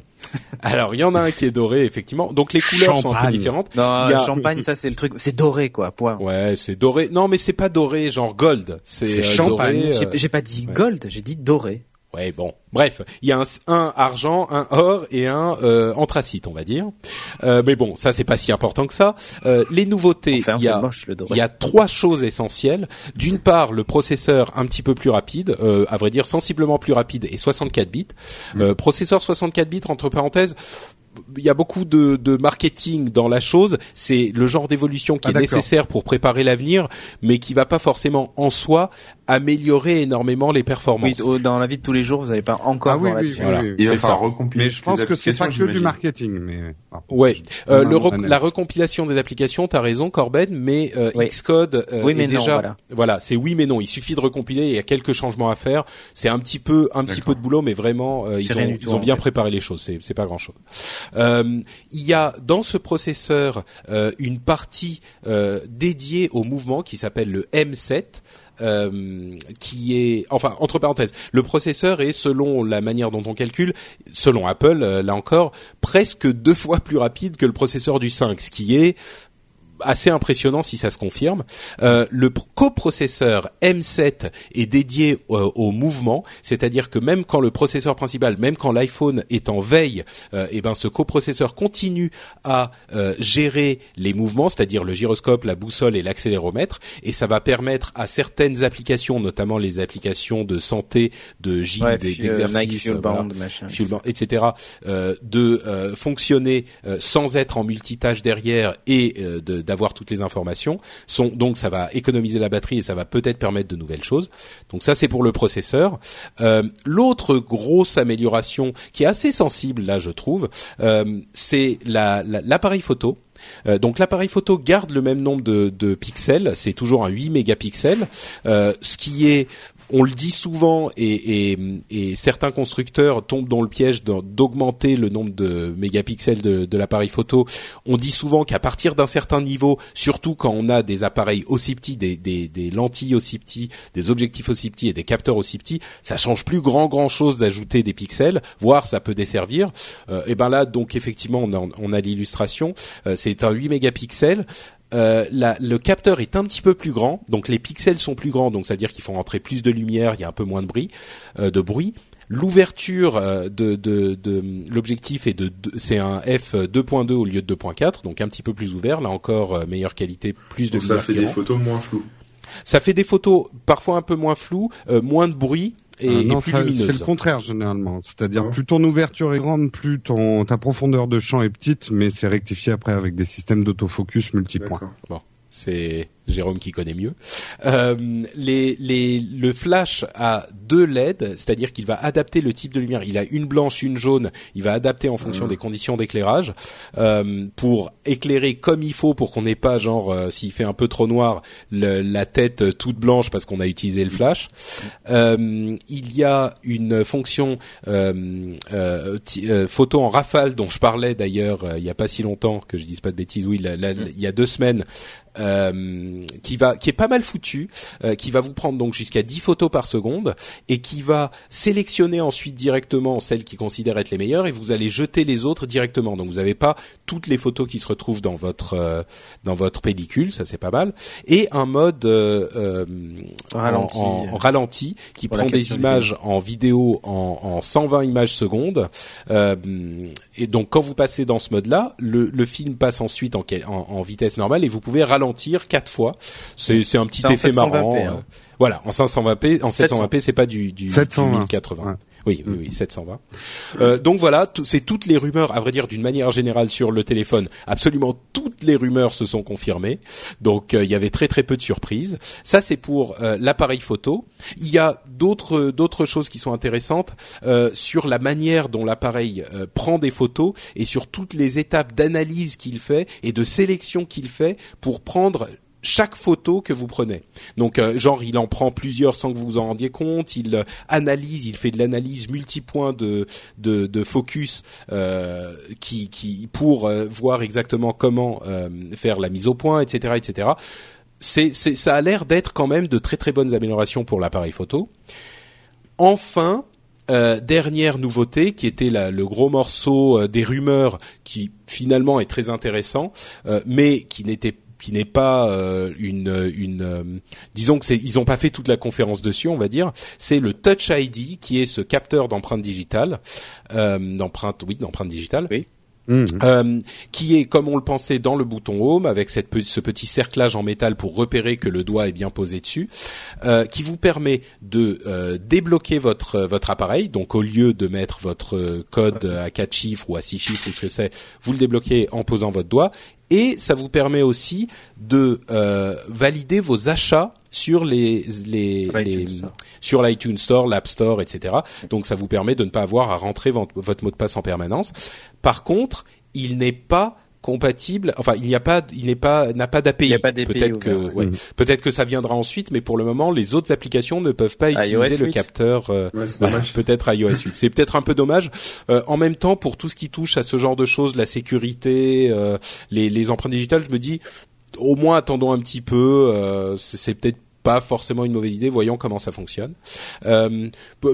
Alors, il y en a un qui est doré, effectivement. Donc, les couleurs sont un peu différentes. Non Il y a- champagne ça c'est le truc c'est doré quoi point. Ouais, c'est doré. Non, mais c'est pas doré, genre gold. C'est euh, champagne. doré, J'ai euh, j'ai pas dit ouais. gold j'ai dit doré. Ouais, bon. Bref, il y a un, un argent, un or et un euh, anthracite, on va dire. Euh, mais bon, ça c'est pas si important que ça. Euh, les nouveautés, Enfin il y a c'est moche le doré. il y a trois choses essentielles. D'une part, le processeur un petit peu plus rapide, euh, à vrai dire sensiblement plus rapide et 64 bits. Euh, processeur 64 bits entre parenthèses. Il y a beaucoup de, de marketing dans la chose. C'est le genre d'évolution qui Ah, est nécessaire pour préparer l'avenir, mais qui va pas forcément en soi améliorer énormément les Oui, performances. au- dans la vie de tous les jours vous allez pas encore Ah oui, voir oui. Voilà. oui, oui. Il va c'est falloir ça. recompiler Mais je pense que c'est pas que du marketing, mais ah, Ouais, je- euh, le rec- la recompilation des applications, t'as raison, Corben, mais euh, Oui. Xcode euh, Oui, mais est non, déjà, voilà. c'est oui mais non. Il suffit de recompiler. Il y a quelques changements à faire. C'est un petit peu, un petit peu de boulot, mais vraiment, euh, ils ont, ils tout, ont en bien fait. préparé les choses. C'est, c'est pas grand chose. Euh, il y a dans ce processeur euh, une partie euh, dédiée au mouvement qui s'appelle le M7. Euh, qui est, enfin entre parenthèses, le processeur est selon la manière dont on calcule, selon Apple, euh, là encore, presque deux fois plus rapide que le processeur du 5, ce qui est assez impressionnant si ça se confirme. Euh, le pr- coprocesseur M7 est dédié euh, au mouvement, c'est-à-dire que même quand le processeur principal, même quand l'iPhone est en veille, euh, et ben ce coprocesseur continue à euh, gérer les mouvements, c'est-à-dire le gyroscope, la boussole et l'accéléromètre, et ça va permettre à certaines applications, notamment les applications de santé, de gym, Ouais, euh, d'exercice, Fuel voilà, Band, machin. Fuel Band, etc., euh, de euh, fonctionner euh, sans être en multitâche derrière et euh, de- d'avoir toutes les informations. Donc ça va économiser la batterie et ça va peut-être permettre de nouvelles choses. Donc ça c'est pour le processeur. Euh, L'autre grosse amélioration qui est assez sensible là je trouve, euh, c'est la- la- l'appareil photo. Euh, donc l'appareil photo garde le même nombre de, pixels, c'est toujours un 8 mégapixels, ce qui est on le dit souvent et, certains constructeurs tombent dans le piège d'augmenter le nombre de mégapixels de, l'appareil photo. On dit souvent qu'à partir d'un certain niveau, surtout quand on a des appareils aussi petits, des, lentilles aussi petits, des objectifs aussi petits et des capteurs aussi petits, ça change plus grand grand chose d'ajouter des pixels, voire ça peut desservir. Euh, et ben là donc effectivement on a, on a l'illustration, Euh, c'est un 8 mégapixels. Euh, la- le capteur est un petit peu plus grand, donc les pixels sont plus grands, donc ça veut dire qu'ils font rentrer plus de lumière, il y a un peu moins de bruit, euh, de bruit. L'ouverture euh, de, de, de l'objectif est de, de- c'est un f 2.2 au lieu de 2.4, donc un petit peu plus ouvert. Là encore, euh, meilleure qualité, plus de Donc ça fait qui des rentre. photos moins floues. Ça fait des photos parfois un peu moins floues, euh, moins de bruit et, Ah et non, plus ça, c'est le contraire généralement. C'est-à-dire Ah. plus ton ouverture est grande, plus ton ta profondeur de champ est petite, mais c'est rectifié après avec des systèmes d'autofocus multipoints. D'accord. c'est Jérôme qui connaît mieux. Euh, les, les, le flash a deux LED, c'est-à-dire qu'il va adapter le type de lumière. Il a une blanche, une jaune. Il va adapter en fonction Mhm. des conditions d'éclairage euh, pour éclairer comme il faut, pour qu'on n'ait pas genre euh, s'il fait un peu trop noir, le- la tête euh, toute blanche parce qu'on a utilisé le flash. Euh, il y a une fonction euh, euh, ti- euh, photo en rafale dont je parlais d'ailleurs euh, il y a pas si longtemps que je dise pas de bêtises. Oui, la- la- il y a deux semaines euh, qui va qui est pas mal foutu, euh, qui va vous prendre donc jusqu'à 10 photos par seconde et qui va sélectionner ensuite directement celles qui considèrent être les meilleures et vous allez jeter les autres directement. Donc vous n'avez pas toutes les photos qui se retrouvent dans votre euh, dans votre pellicule, ça c'est pas mal. Et un mode euh, Ralenti. en, en- en ralenti qui prend des images en vidéo en, en 120 images secondes. Euh, et donc quand vous passez dans ce mode-là, le, le film passe ensuite en, en vitesse normale et vous pouvez ralentir quatre fois. C'est c'est un petit effet 720p, marrant. hein. euh, Voilà, en 520p, en 720p, c'est pas du, du, du 720, 1080. ouais. Oui, oui, oui, 720. Euh, donc voilà, c'est toutes les rumeurs, à vrai dire, d'une manière générale sur le téléphone. Absolument toutes les rumeurs se sont confirmées. Donc euh, il y avait très très peu de surprises. Ça c'est pour euh, l'appareil photo. Il y a d'autres d'autres choses qui sont intéressantes euh, sur la manière dont l'appareil euh, prend des photos et sur toutes les étapes d'analyse qu'il fait et de sélection qu'il fait pour prendre chaque photo que vous prenez. Donc, euh, genre, il en prend plusieurs sans que vous vous en rendiez compte. Il euh, analyse, il fait de l'analyse multipoint de de, de focus euh, qui qui pour voir exactement comment faire la mise au point, etc., etc. C'est c'est ça a l'air d'être quand même de très très bonnes améliorations pour l'appareil photo. Enfin, dernière nouveauté qui était le gros morceau des rumeurs qui finalement est très intéressant, mais qui n'était qui n'est pas euh, une une euh, disons que c'est ils ont pas fait toute la conférence dessus on va dire c'est le Touch ID qui est ce capteur d'empreinte digitale euh, d'empreinte oui d'empreinte digitale Oui. Mmh. euh, qui est comme on le pensait dans le bouton Home avec cette ce petit cerclage en métal pour repérer que le doigt est bien posé dessus, euh, qui vous permet de euh, débloquer votre votre appareil. Donc au lieu de mettre votre code à quatre chiffres ou à six chiffres ou ce que c'est, vous le débloquez en posant votre doigt. Et ça vous permet aussi de euh, valider vos achats sur les les, Sur l'iTunes les- Store. sur l'iTunes Store, l'App Store, etc. Donc ça vous permet de ne pas avoir à rentrer votre mot de passe en permanence. Par contre, il n'est pas compatible. Enfin, il n'y a pas, il n'est pas, n'a pas d'API. Il n'y a pas d'API Peut-être que, ouais. Mhm. peut-être que ça viendra ensuite, mais pour le moment, les autres applications ne peuvent pas iOS utiliser le 8. capteur. euh, Ouais, bah, peut-être iOS 8. C'est peut-être un peu dommage. Euh, en même temps, pour tout ce qui touche à ce genre de choses, la sécurité, euh, les, les empreintes digitales, je me dis, au moins attendons un petit peu. euh, c'est peut-être pas forcément une mauvaise idée. Voyons comment ça fonctionne. Euh,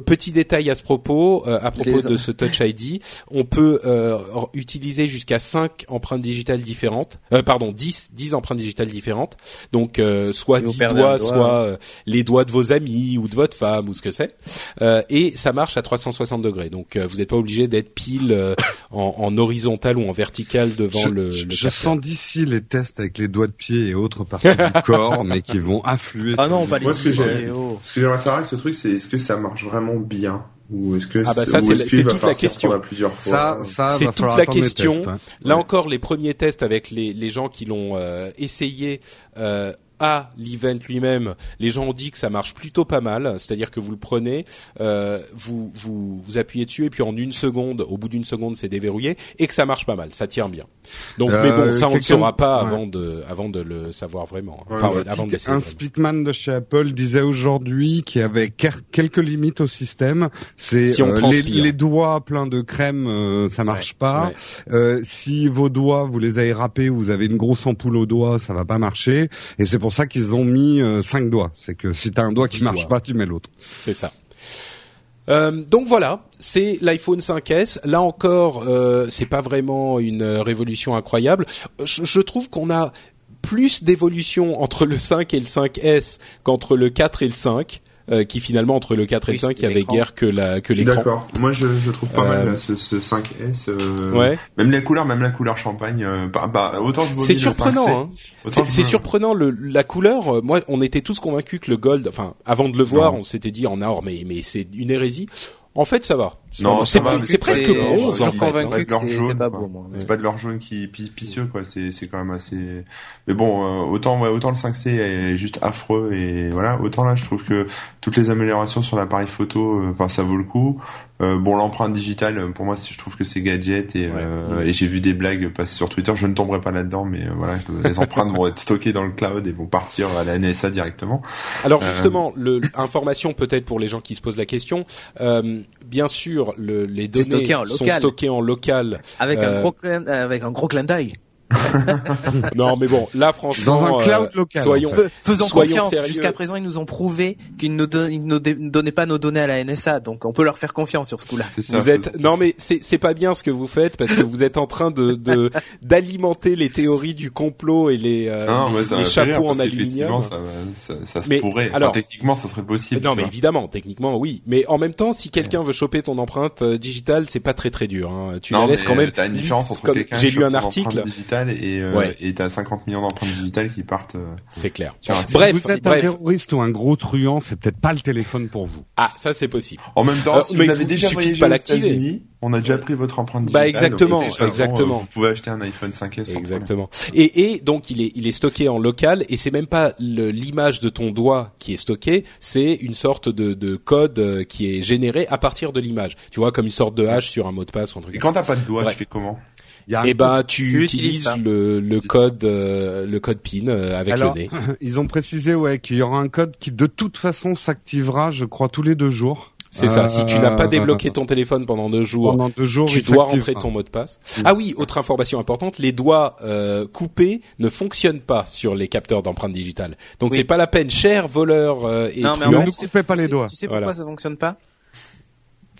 petit détail à ce propos, euh, à propos Les- de ce Touch ID, on peut euh, utiliser jusqu'à 5 empreintes digitales différentes. Euh, pardon, 10 10 empreintes digitales différentes. Donc euh, soit Si vous 10 perdez doigts, doigt, soit euh, les doigts de vos amis ou de votre femme ou ce que c'est. Euh, et ça marche à 360 degrés. Donc euh, vous n'êtes pas obligé d'être pile euh, en, en horizontal ou en vertical devant je, le, je- le je capteur. sens d'ici les tests avec les doigts de pied et autres parties du corps, mais qui vont affluer. Ah non, pas les Moi, ce que j'ai-. Ce que j'aimerais savoir avec ce truc, c'est est-ce que ça marche vraiment bien ou est-ce que Ah bah c'est- ça, c'est va toute la question. reprendre à plusieurs fois Ça, ça C'est toute la question. tests, hein. Là Ouais. encore, les premiers tests avec les, les gens qui l'ont euh, essayé euh, à l'event lui-même, les gens ont dit que ça marche plutôt pas mal. C'est-à-dire que vous le prenez, euh, vous, vous vous appuyez dessus et puis en une seconde, au bout d'une seconde, c'est déverrouillé et que ça marche pas mal, ça tient bien. Donc, Euh, mais bon, ça on ne saura pas ouais. avant de avant de le savoir vraiment. Ouais, Enfin, ouais. avant. Un speakman de chez Apple disait aujourd'hui qu'il y avait quelques limites au système. C'est Si euh, les, les doigts pleins de crème, euh, ça marche pas. Ouais. Euh, si vos doigts, vous les avez râpés, vous avez une grosse ampoule au doigt, ça va pas marcher. Et c'est pour ça qu'ils ont mis euh, cinq doigts. C'est que si t'as un doigt qui marche doigts. pas, tu mets l'autre. C'est ça. Euh, donc voilà, c'est l'iPhone 5S. Là encore, euh, c'est pas vraiment une révolution incroyable. Je, je trouve qu'on a plus d'évolution entre le 5 et le 5S qu'entre le 4 et le 5. Euh, qui finalement entre le 4 et le 5, il y avait guère que la que l'écran. D'accord. Moi, je, je trouve pas Euh, mal là, ce, ce 5S. euh, Ouais. Même la couleur, même la couleur champagne. euh, bah, bah, autant je C'est le 5C, surprenant. Hein. C'est me- surprenant le, la couleur. euh, Moi, on était tous convaincus que le gold, enfin, avant de le voir, Non. on s'était dit en or, mais mais c'est une hérésie. En fait, ça va. Non, c'est presque C'est- bronze. Je suis hein. convaincu que leur c'est jaune, c'est pas beau, moi. C'est pas de leur jaune qui pi- picieux quoi, c'est c'est quand même assez. Mais bon, euh, autant ouais, autant le 5C est juste affreux et voilà, autant là je trouve que toutes les améliorations sur l'appareil photo, euh, enfin ça vaut le coup. Euh, bon l'empreinte digitale, euh, pour moi je trouve que c'est gadget et euh, et j'ai vu des blagues passer sur Twitter, je ne tomberai pas là-dedans, mais euh, voilà, les empreintes vont être stockées dans le cloud et vont partir à la NSA directement. Alors Euh, justement, le, information peut-être pour les gens qui se posent la question. Euh, bien sûr, le, les données sont stockées en local. Avec Euh, un gros clin, avec un gros clin d'œil. non, mais bon, là franchement, Dans un cloud euh, local, Soyons, Faisons soyons confiance. sérieux. Jusqu'à présent, ils nous ont prouvé qu'ils ne don- ne donnaient pas nos données à la NSA, donc on peut leur faire confiance sur ce coup-là. C'est ça, Vous êtes non mais c'est c'est pas bien ce que vous faites parce que vous êtes en train de de- d'alimenter les théories du complot et les euh, Non, les, ça rire chapeaux en aluminium. Ça, ça, ça se Mais, pourrait. Enfin, alors- techniquement, ça serait possible. Non mais évidemment, techniquement oui, mais en même temps, si quelqu'un veut choper ton empreinte euh, digitale, c'est pas très très dur. Hein. Tu non, la laisses quand même. T'as une différence entre comme quelqu'un j'ai qui lu un article, digitale et euh, Ouais. et t'as 50 millions d'empreintes digitales qui partent. euh, c'est clair. sur un Bref, si vous êtes un bref. terroriste ou un gros truand, c'est peut-être pas le téléphone pour vous. Ah, ça c'est possible. En même temps, Alors, si vous avez déjà voyagé pas aux. États-Unis, on a déjà pris votre empreinte Bah, digitale. exactement, donc, façon, exactement. euh, Vous pouvez acheter un iPhone 5S. sans Exactement. Et, et donc il est il est stocké en local et c'est même pas l'image de ton doigt qui est stockée, c'est une sorte de, de code euh, qui est généré à partir de l'image. Tu vois comme une sorte de hache sur un mot de passe ou un truc. Et quand t'as pas de doigt, tu fais comment? Y a Eh ben tu Tu utilises le, le code euh, le code PIN euh, avec Alors, le nez. Ils ont précisé ouais qu'il y aura un code qui de toute façon s'activera, je crois, tous les deux jours. C'est ça. Si tu n'as pas Euh, débloqué ton téléphone pendant deux jours, Pendant deux jours, tu dois rentrer ton mot de passe. Ah oui, autre information importante, les doigts euh, coupés ne fonctionnent pas sur les capteurs d'empreintes digitales. Donc Oui. c'est pas la peine, cher voleur euh, et Non, mais en. Ne fait, nous coupez pas tu les sais- doigts. Tu sais pourquoi Voilà. ça fonctionne pas?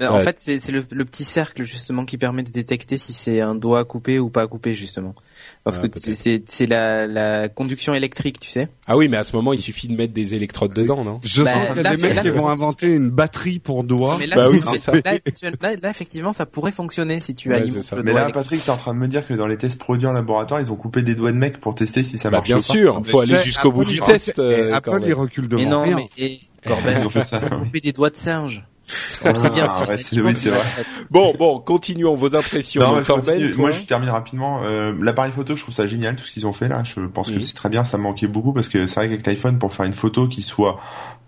Euh, En fait, c'est le, le petit cercle justement qui permet de détecter si c'est un doigt coupé ou pas coupé justement. Parce Ah, que c'est- la, la conduction électrique, tu sais. Ah oui, mais à ce moment, il suffit de mettre des électrodes dedans, non? Je Bah, sens qu'il y a là, des mecs là, qui vont inventer une batterie pour doigts. Mais là, Bah oui, ça. là, effectivement- là, là, effectivement, ça pourrait fonctionner si tu Ouais, alimentes le Mais doigt là. Patrick, t'es en train de me dire que dans les tests produits en laboratoire, ils ont coupé des doigts de mecs pour tester si ça Bah marche bien pas. sûr, faut Mais aller jusqu'au bout du test. euh, Apple, Corben. il recule Mais devant non, mais Ils ça. ils ont coupé des doigts de singe. Ah, On sait bien ce ouais, que c'est- oui, c'est vrai. Bon, bon, continuons vos impressions. Non, Corben, toi moi je termine rapidement. Euh, L'appareil photo, je trouve ça génial tout ce qu'ils ont fait là. Je pense que c'est très bien. Ça me manquait beaucoup parce que c'est vrai qu'avec l'iPhone pour faire une photo qui soit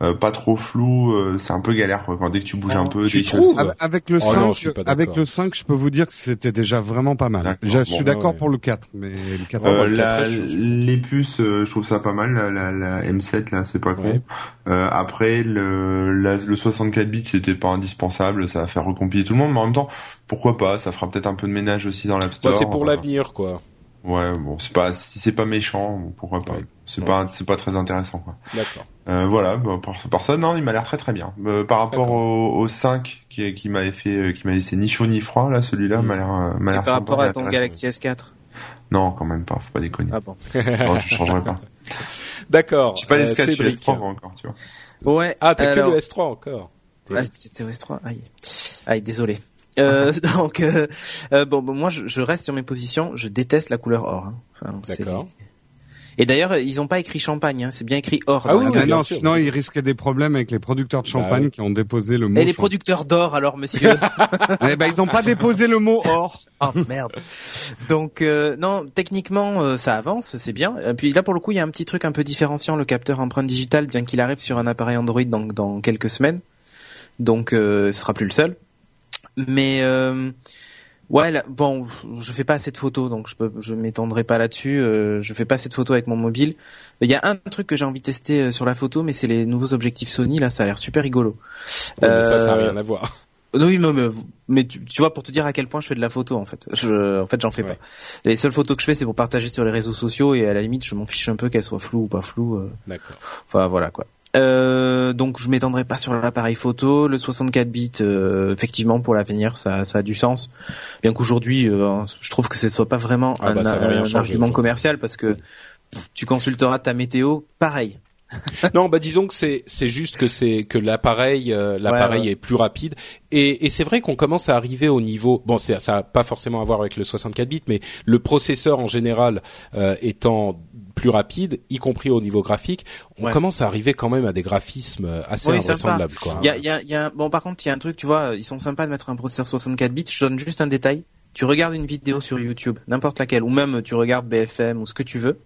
euh, pas trop floue, euh, c'est un peu galère quoi. Quand dès que tu bouges Oh, un peu, tu dès trouves Avec- Avec le Oh 5, non, je suis pas d'accord. avec le 5, je peux vous dire que c'était déjà vraiment pas mal. Je, suis d'accord ouais. pour le 4, mais le 4 Euh, le la- 4S, je suis- les puces, euh, je trouve ça pas mal. La, la, la M7 là, c'est pas con. Ouais. Euh, après, le, la- le 64 bits, c'était pas indispensable. Ça va faire recompiler tout le monde, mais en même temps, pourquoi pas Ça fera peut-être un peu de ménage aussi dans l'App Store. c'est pour l'avenir, quoi. Ouais, bon, c'est pas si c'est pas méchant, pourquoi pas Ouais. C'est Ouais. pas c'est pas très intéressant quoi. D'accord. Euh, voilà, bah, par, par ça, non, il m'a l'air très très bien. Euh, par rapport au, au 5 qui, qui m'avait fait, euh, qui m'a laissé ni chaud ni froid, là, celui-là m'a l'air, euh, m'a l'air par sympa rapport à ton. Galaxy S4. Non, quand même pas, faut pas déconner. Ah bon. Non, je changerai pas. D'accord. J'ai pas les Euh, sketchs Cédric. S3 encore, tu vois. Ouais. Ah, t'as alors- que le S3 encore. Ah, c'était au S3. Aïe. Aïe, désolé. Euh, donc, euh, bon, bon, moi, je, je reste sur mes positions. Je déteste la couleur or. hein. Enfin, c'est- D'accord. Et d'ailleurs, ils ont pas écrit champagne. Hein. C'est bien écrit or. Ah oui, Ah non, sinon il risquait des problèmes avec les producteurs de Bah champagne oui. qui ont déposé le mot. Et les producteurs d'or, alors, monsieur. Eh ben ils ont pas déposé le mot or. oh merde. Donc, euh, non, techniquement, euh, ça avance, c'est bien. Et puis là, pour le coup, il y a un petit truc un peu différenciant, le capteur empreinte digitale, bien qu'il arrive sur un appareil Android dans, dans quelques semaines. Donc, euh, ce sera plus le seul. Mais euh, ouais, là, bon, je fais pas assez de photos, donc je peux, je m'étendrai pas là-dessus. Euh, je fais pas assez de photos avec mon mobile. Il y a un truc que j'ai envie de tester euh, sur la photo, mais c'est les nouveaux objectifs Sony. Là, ça a l'air super rigolo. Mais ça, ça n'a Euh, rien à voir. oui, mais, mais, mais tu, tu vois, pour te dire à quel point je fais de la photo, en fait. Je, en fait, j'en fais Ouais. pas. Les seules photos que je fais, c'est pour partager sur les réseaux sociaux et à la limite, je m'en fiche un peu qu'elles soient floues ou pas floues. euh. D'accord. Enfin, voilà, quoi. Euh, donc, je m'étendrai pas sur l'appareil photo. Le 64 bits, euh, effectivement, pour l'avenir, ça, ça a du sens. Bien qu'aujourd'hui, euh, je trouve que ce soit pas vraiment Ah un, bah, un argument commercial parce que pff, tu consulteras ta météo, pareil. non, bah disons que c'est c'est juste que c'est que l'appareil euh, l'appareil Ouais, ouais. est plus rapide et, et c'est vrai qu'on commence à arriver au niveau bon c'est ça a pas forcément à voir avec le 64 bits mais le processeur en général euh, étant plus rapide y compris au niveau graphique on Ouais. commence à arriver quand même à des graphismes assez Oui, invraisemblables quoi. Il y a, y a, y a, bon, par contre, il y a un truc, tu vois, ils sont sympas de mettre un processeur 64 bits. Je donne juste un détail. Tu regardes une vidéo sur YouTube, n'importe laquelle, ou même tu regardes BFM ou ce que tu veux.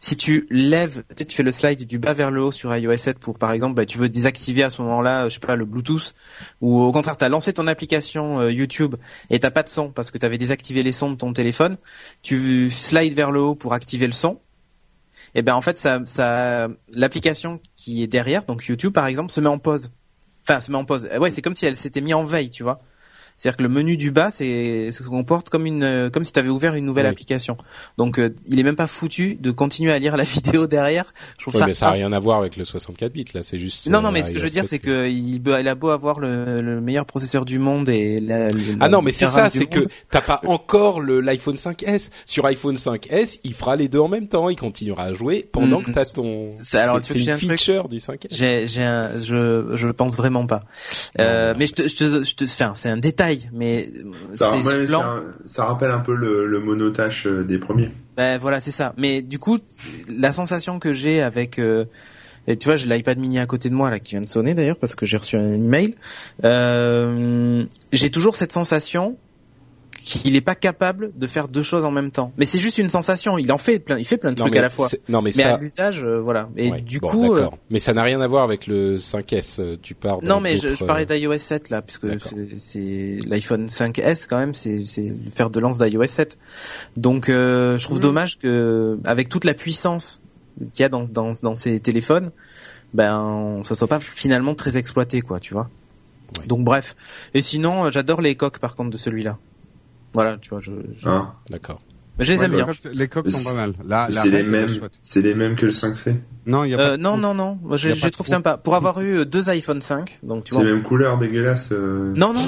Si tu lèves, tu sais, tu fais le slide du bas vers le haut sur iOS 7 pour, par exemple, bah, tu veux désactiver à ce moment-là, je sais pas, le Bluetooth, ou au contraire, t'as lancé ton application euh, YouTube et t'as pas de son parce que t'avais désactivé les sons de ton téléphone. Tu slides vers le haut pour activer le son. Et ben en fait, ça, l'application qui est derrière, donc YouTube par exemple, se met en pause. Enfin, se met en pause. Euh, Ouais, c'est comme si elle s'était mis en veille, tu vois. C'est-à-dire que le menu du bas, c'est se comporte comme une, euh, comme si tu avais ouvert une nouvelle Oui. application. Donc, euh, il est même pas foutu de continuer à lire la vidéo derrière. Je trouve Ouais, ça. mais ça a rien à voir avec le 64 bits là c'est juste non, non, euh, mais ce que je veux dire, 7. c'est que il, a beau avoir le, le meilleur processeur du monde et la, le- Ah non, mais c'est ça, c'est que t'as pas encore le l'iPhone 5S. Sur iPhone 5S, il fera les deux en même temps, il continuera à jouer pendant Mm. que t'as ton. C'est- alors, tu une truc feature du 5S. J'ai, j'ai un, je, je pense vraiment pas. Euh, non, mais je te, je te, je te, enfin, c'est un détail, mais Ça, c'est ouais, blanc. ça, ça rappelle un peu le, le monotache euh, des premiers. Ben voilà, c'est ça. Mais du coup, la sensation que j'ai avec, euh, et tu vois, j'ai l'iPad mini à côté de moi là qui vient de sonner d'ailleurs parce que j'ai reçu un email. Euh, j'ai toujours cette sensation qu'il est pas capable de faire deux choses en même temps. Mais c'est juste une sensation. Il en fait plein, il fait plein de Non, trucs mais à la fois. Non, mais, Mais ça. à l'usage, euh, voilà. Et ouais, du bon, coup, euh, mais ça n'a rien à voir avec le 5S. euh, Tu pars. dans non, mais je, parlais d'iOS 7 là, puisque c'est- l'iPhone 5S quand même, c'est le fer de lance d'iOS 7. Donc, euh, je trouve dommage que avec toute la puissance qu'il y a dans, dans, dans ces téléphones, ben, ça soit pas finalement très exploité, quoi, tu vois. Ouais. Donc bref. Et sinon, j'adore les coques par contre de celui-là. Voilà, tu vois, je, je, Hein D'accord. mais je les Ouais, aime bien. Les coques, les coques sont pas mal. La c'est les mêmes, c'est les mêmes que le 5C. Non, il y a pas Euh, de non, non, non, moi, je, je trouve trou. sympas. Pour avoir eu euh, deux iPhone 5, donc tu C'est vois. les mêmes couleurs dégueulasses. euh. Non, non,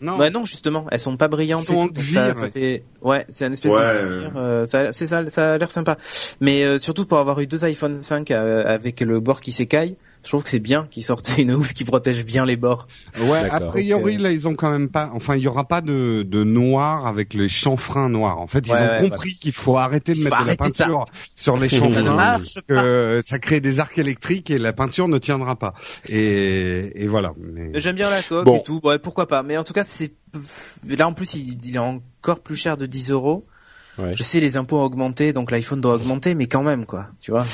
Non. Bah non justement, elles sont pas brillantes. Sont donc ça, ouais. fait ouais, c'est un espèce Ouais, de euh, ça, c'est ça, ça a l'air sympa. Mais euh, surtout pour avoir eu deux iPhone 5 euh, avec le bord qui s'écaille, je trouve que c'est bien qu'ils sortent une housse qui protège bien les bords. Ouais, a priori, euh, là, ils ont quand même pas, enfin, il y aura pas de, de noir avec les chanfreins noirs. En fait, ils Ouais, ont ouais, compris qu'il faut arrêter de Il mettre de la ça. peinture sur les Ça ne chanfreins. marche pas. que ça crée des arcs électriques et la peinture ne tiendra pas. Et, et voilà. Mais J'aime bien la coque Bon. et tout, ouais, pourquoi pas. Mais en tout cas, c'est là en plus il, il est encore plus cher de 10 euros. Ouais. Je sais les impôts ont augmenté, donc l'iPhone doit augmenter, mais quand même quoi, tu vois.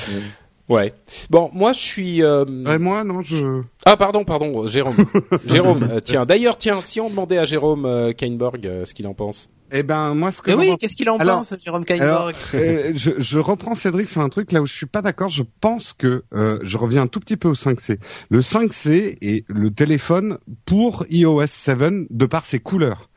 Ouais. Bon, moi je suis. euh, Ouais, moi, non, je. Ah pardon, pardon, Jérôme. Jérôme, euh, tiens. D'ailleurs, tiens, si on demandait à Jérôme euh, Kainborg euh, ce qu'il en pense. Eh ben, moi, ce que Mais oui, pense- qu'est-ce qu'il en Alors- pense, Jérôme Alors, Kainborg euh, je, je reprends Cédric sur un truc là où je suis pas d'accord. Je pense que euh, je reviens un tout petit peu au 5C. Le 5C est le téléphone pour iOS 7 de par ses couleurs.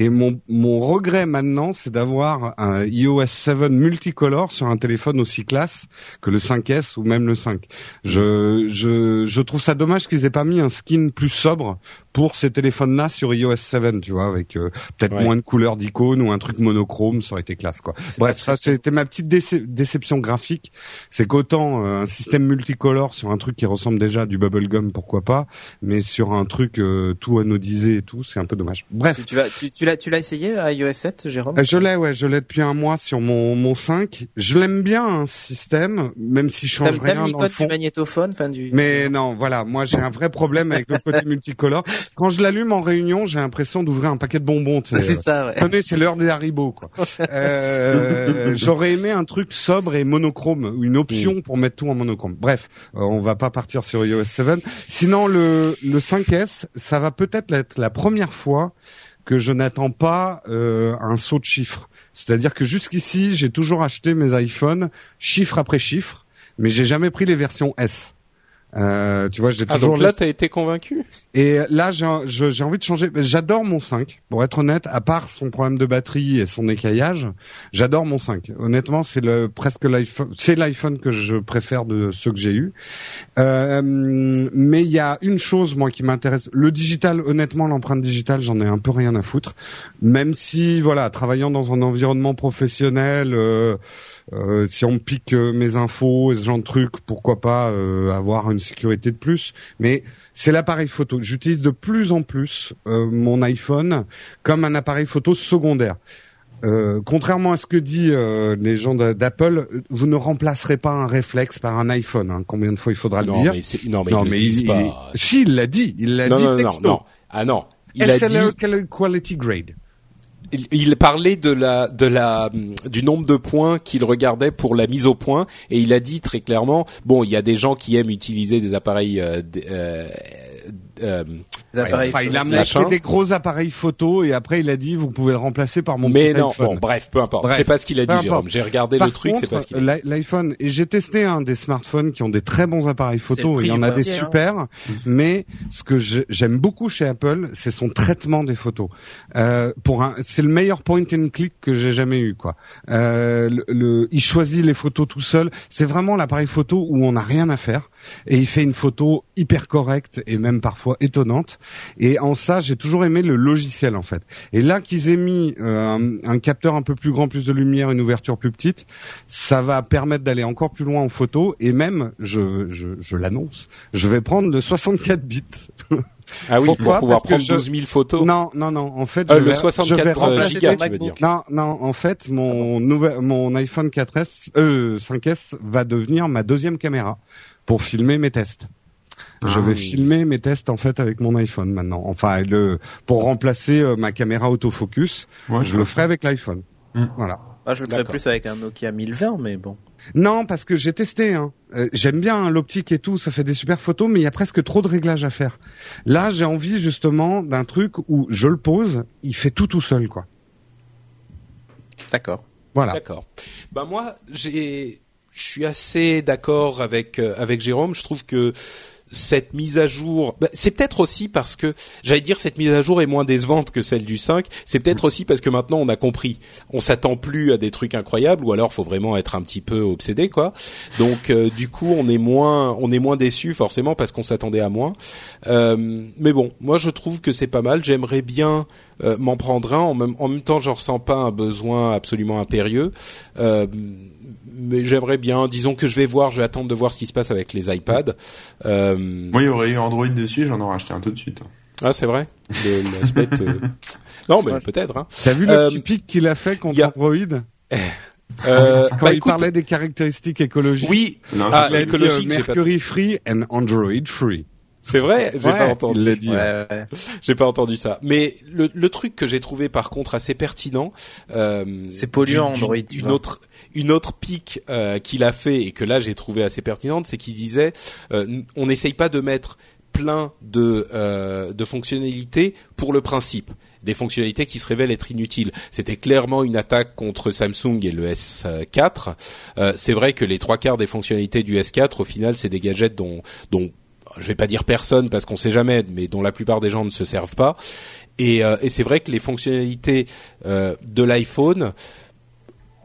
Et mon, mon regret maintenant, c'est d'avoir un iOS 7 multicolore sur un téléphone aussi classe que le 5S ou même le 5. Je, je, je trouve ça dommage qu'ils aient pas mis un skin plus sobre pour ces téléphones-là sur iOS 7, tu vois, avec euh, peut-être Ouais. moins de couleurs d'icônes ou un truc monochrome, ça aurait été classe, quoi. Bref, ça c'était ma petite déce- déception graphique, c'est qu'autant euh, un système multicolore sur un truc qui ressemble déjà à du bubblegum, pourquoi pas, mais sur un truc euh, tout anodisé et tout, c'est un peu dommage. Bref, Tu, tu l'as, tu, tu l'as, tu l'as essayé à iOS 7, Jérôme? Euh, Je l'ai, ouais, je l'ai depuis un mois sur mon mon 5. Je l'aime bien, un système, même si je change rien dans le fond. du magnétophone, enfin du. Mais non, voilà, moi j'ai un vrai problème avec le côté multicolore. Quand je l'allume en réunion, j'ai l'impression d'ouvrir un paquet de bonbons. tu sais. c'est ça, ouais. Tenez, c'est l'heure des Haribo, quoi. Euh, J'aurais aimé un truc sobre et monochrome, ou une option pour mettre tout en monochrome. Bref, euh, on va pas partir sur iOS 7. Sinon, le, le 5S, ça va peut-être être la première fois que je n'attends pas euh, un saut de chiffres. C'est-à-dire que jusqu'ici, j'ai toujours acheté mes iPhones chiffre après chiffre, mais j'ai jamais pris les versions S. Euh, tu vois, j'ai Ah, toujours donc là, laissé- t'as été convaincu? Et là, j'ai envie de changer. J'adore mon 5, pour être honnête. À part son problème de batterie et son écaillage, j'adore mon 5. Honnêtement, c'est le presque l'iPhone, c'est l'iPhone que je préfère de ceux que j'ai eu. Euh, mais il y a une chose moi qui m'intéresse. Le digital, honnêtement, l'empreinte digitale, j'en ai un peu rien à foutre. Même si, voilà, travaillant dans un environnement professionnel. euh, euh, si on me pique euh, mes infos et ce genre de trucs, pourquoi pas euh, avoir une sécurité de plus. Mais c'est l'appareil photo. J'utilise de plus en plus euh, mon iPhone comme un appareil photo secondaire. Euh, contrairement à ce que disent euh, les gens d'a- d'Apple, vous ne remplacerez pas un réflexe par un iPhone. hein. Combien de fois il faudra le dire mais non, mais Non, le mais il, pas. il- si, il l'a dit. Il l'a dit non, non, texto. non. Ah non. Il a dit, SLA quality grade. Il, parlait de la, de la, du nombre de points qu'il regardait pour la mise au point, et il a dit très clairement, bon, il y a des gens qui aiment utiliser des appareils, euh, d- euh, Des appareils Enfin, il a montré des gros appareils photo et après il a dit vous pouvez le remplacer par mon mais petit non, iPhone. bon, bref, peu importe. Bref. C'est pas ce qu'il a dit. Jérôme. J'ai regardé Par le truc, c'est pas ce qu'il a dit. l'i- l'iPhone et j'ai testé un des smartphones qui ont des très bons appareils photo. Il y en a des hein. super, mais ce que j'aime beaucoup chez Apple, c'est son traitement des photos. Euh, pour un, c'est le meilleur point and click que j'ai jamais eu quoi. Euh, le, le- il choisit les photos tout seul. C'est vraiment l'appareil photo où on n'a rien à faire et il fait une photo hyper correcte et même parfois étonnante. Et en ça, j'ai toujours aimé le logiciel en fait. Et là qu'ils aient mis euh, un, un capteur un peu plus grand, plus de lumière, une ouverture plus petite, ça va permettre d'aller encore plus loin en photo. Et même, je, je, je l'annonce, je vais prendre le 64 bits. Ah oui, Pourquoi pour pouvoir Parce prendre je- 12 000 photos. Non, non, non. En fait, Euh, je le vais- je vais 64 remplacer- gigas, ton tu veux dire. Non, non, en fait, mon nouvel, mon iPhone 4S, euh, 5S va devenir ma deuxième caméra pour filmer mes tests. Je Ah vais oui. filmer mes tests en fait avec mon iPhone maintenant. Enfin, le pour remplacer euh, ma caméra autofocus, Ouais, je le ferai avec l'iPhone. Hmm. Voilà. Ah, je le D'accord. plus avec un Nokia 1020, mais bon. Non, parce que j'ai testé. Hein. Euh, J'aime bien hein, l'optique et tout, ça fait des super photos, mais il y a presque trop de réglages à faire. Là, j'ai envie justement d'un truc où je le pose, il fait tout tout seul, quoi. D'accord. Voilà. D'accord. Ben moi, j'ai, je suis assez d'accord avec euh, avec Jérôme. Je trouve que cette mise à jour, ben, c'est peut-être aussi parce que j'allais dire cette mise à jour est moins décevante que celle du 5. C'est peut-être aussi parce que maintenant on a compris. On s'attend plus à des trucs incroyables ou alors faut vraiment être un petit peu obsédé quoi. Donc euh, du coup on est moins on est moins déçu forcément parce qu'on s'attendait à moins. Euh, mais bon, moi je trouve que c'est pas mal. J'aimerais bien euh, m'en prendre un. En même, en même temps, je ressens pas un besoin absolument impérieux. Mais j'aimerais bien. Disons que je vais voir. Je vais attendre de voir ce qui se passe avec les iPads. Euh, Moi, il y aurait eu Android dessus, j'en aurais acheté un tout de suite. ah, c'est vrai. Le, l'aspect, euh, Non, mais peut-être. Hein. T'as vu le Euh, petit pic qu'il a fait contre a- Android? Euh, quand bah, il écoute, parlait des caractéristiques écologiques oui. Non, Ah, il dit, euh, pas- Mercury free and Android free. C'est vrai. J'ai Ouais, pas entendu. Il l'a dit. Ouais, ouais. J'ai pas entendu ça. Mais le, le truc que j'ai trouvé par contre assez pertinent, euh, C'est polluant, Android, Une vois. autre, une autre pique euh, qu'il a fait et que là j'ai trouvé assez pertinente, c'est qu'il disait, euh, on n'essaye pas de mettre plein de, euh, de fonctionnalités pour le principe des fonctionnalités qui se révèlent être inutiles. C'était clairement une attaque contre Samsung et le S4. Euh, c'est vrai que les trois quarts des fonctionnalités du S4, au final, c'est des gadgets dont, dont je vais pas dire personne parce qu'on sait jamais, mais dont la plupart des gens ne se servent pas. Et, c'est vrai que les fonctionnalités de l'iPhone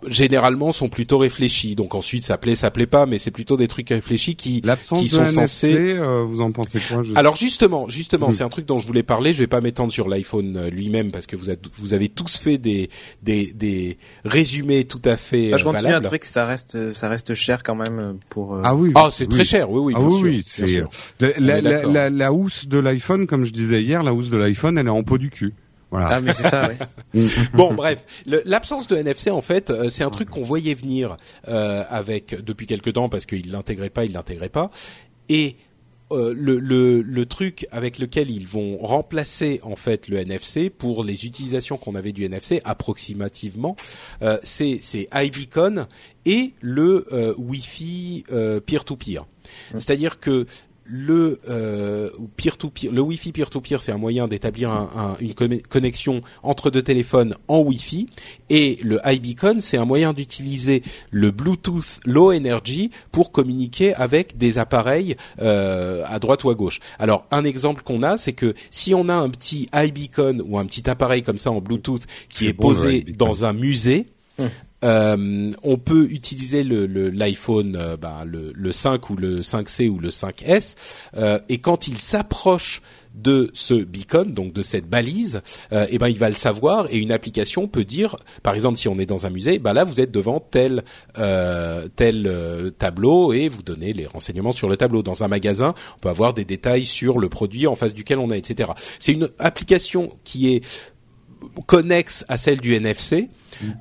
généralement sont plutôt réfléchis. Donc ensuite, ça plaît, ça plaît pas, mais c'est plutôt des trucs réfléchis qui qui de sont NFC, censés. euh, vous en pensez quoi je- Alors justement, justement, Mhm. c'est un truc dont je voulais parler. Je vais pas m'étendre sur l'iPhone euh, lui-même parce que vous, êtes- vous avez tous fait des des, des résumés tout à fait Bah, je euh, valables. trouver que ça reste, ça reste cher quand même euh, pour. euh, Ah oui. Ah, c'est oui. très cher. Oui, oui, Ah bien oui, sûr, oui, bien c'est sûr. la, la, la, la, la housse de l'iPhone, comme je disais hier, la housse de l'iPhone, elle est en pot du cul. Voilà. Ah mais c'est ça, ouais. Bon, bref, l'absence de NFC en fait, euh, c'est un truc qu'on voyait venir euh, avec depuis quelque temps parce qu'il l'intégrait pas, il l'intégrait pas, et euh, le, le, le truc avec lequel ils vont remplacer en fait le NFC pour les utilisations qu'on avait du NFC approximativement, euh, c'est c'est iBeacon et le euh, Wi-Fi euh, peer-to-peer. C'est-à-dire que le euh, peer-to-peer, le Wi-Fi peer-to-peer, c'est un moyen d'établir un- un- une conne- connexion entre deux téléphones en Wi-Fi, et le iBeacon, c'est un moyen d'utiliser le Bluetooth Low Energy pour communiquer avec des appareils euh, à droite ou à gauche. Alors, un exemple qu'on a, c'est que si on a un petit iBeacon ou un petit appareil comme ça en Bluetooth qui est posé dans un musée, Hum. Euh, on peut utiliser le le- l'iPhone, euh, bah, le, le 5 ou le 5C ou le 5S, euh, et quand il s'approche de ce beacon, donc de cette balise, euh, et ben il va le savoir et une application peut dire, par exemple si on est dans un musée, bah là vous êtes devant tel euh, tel euh, tableau et vous donnez les renseignements sur le tableau. Dans un magasin, on peut avoir des détails sur le produit en face duquel on est, etc. C'est une application qui est connexe à celle du NFC.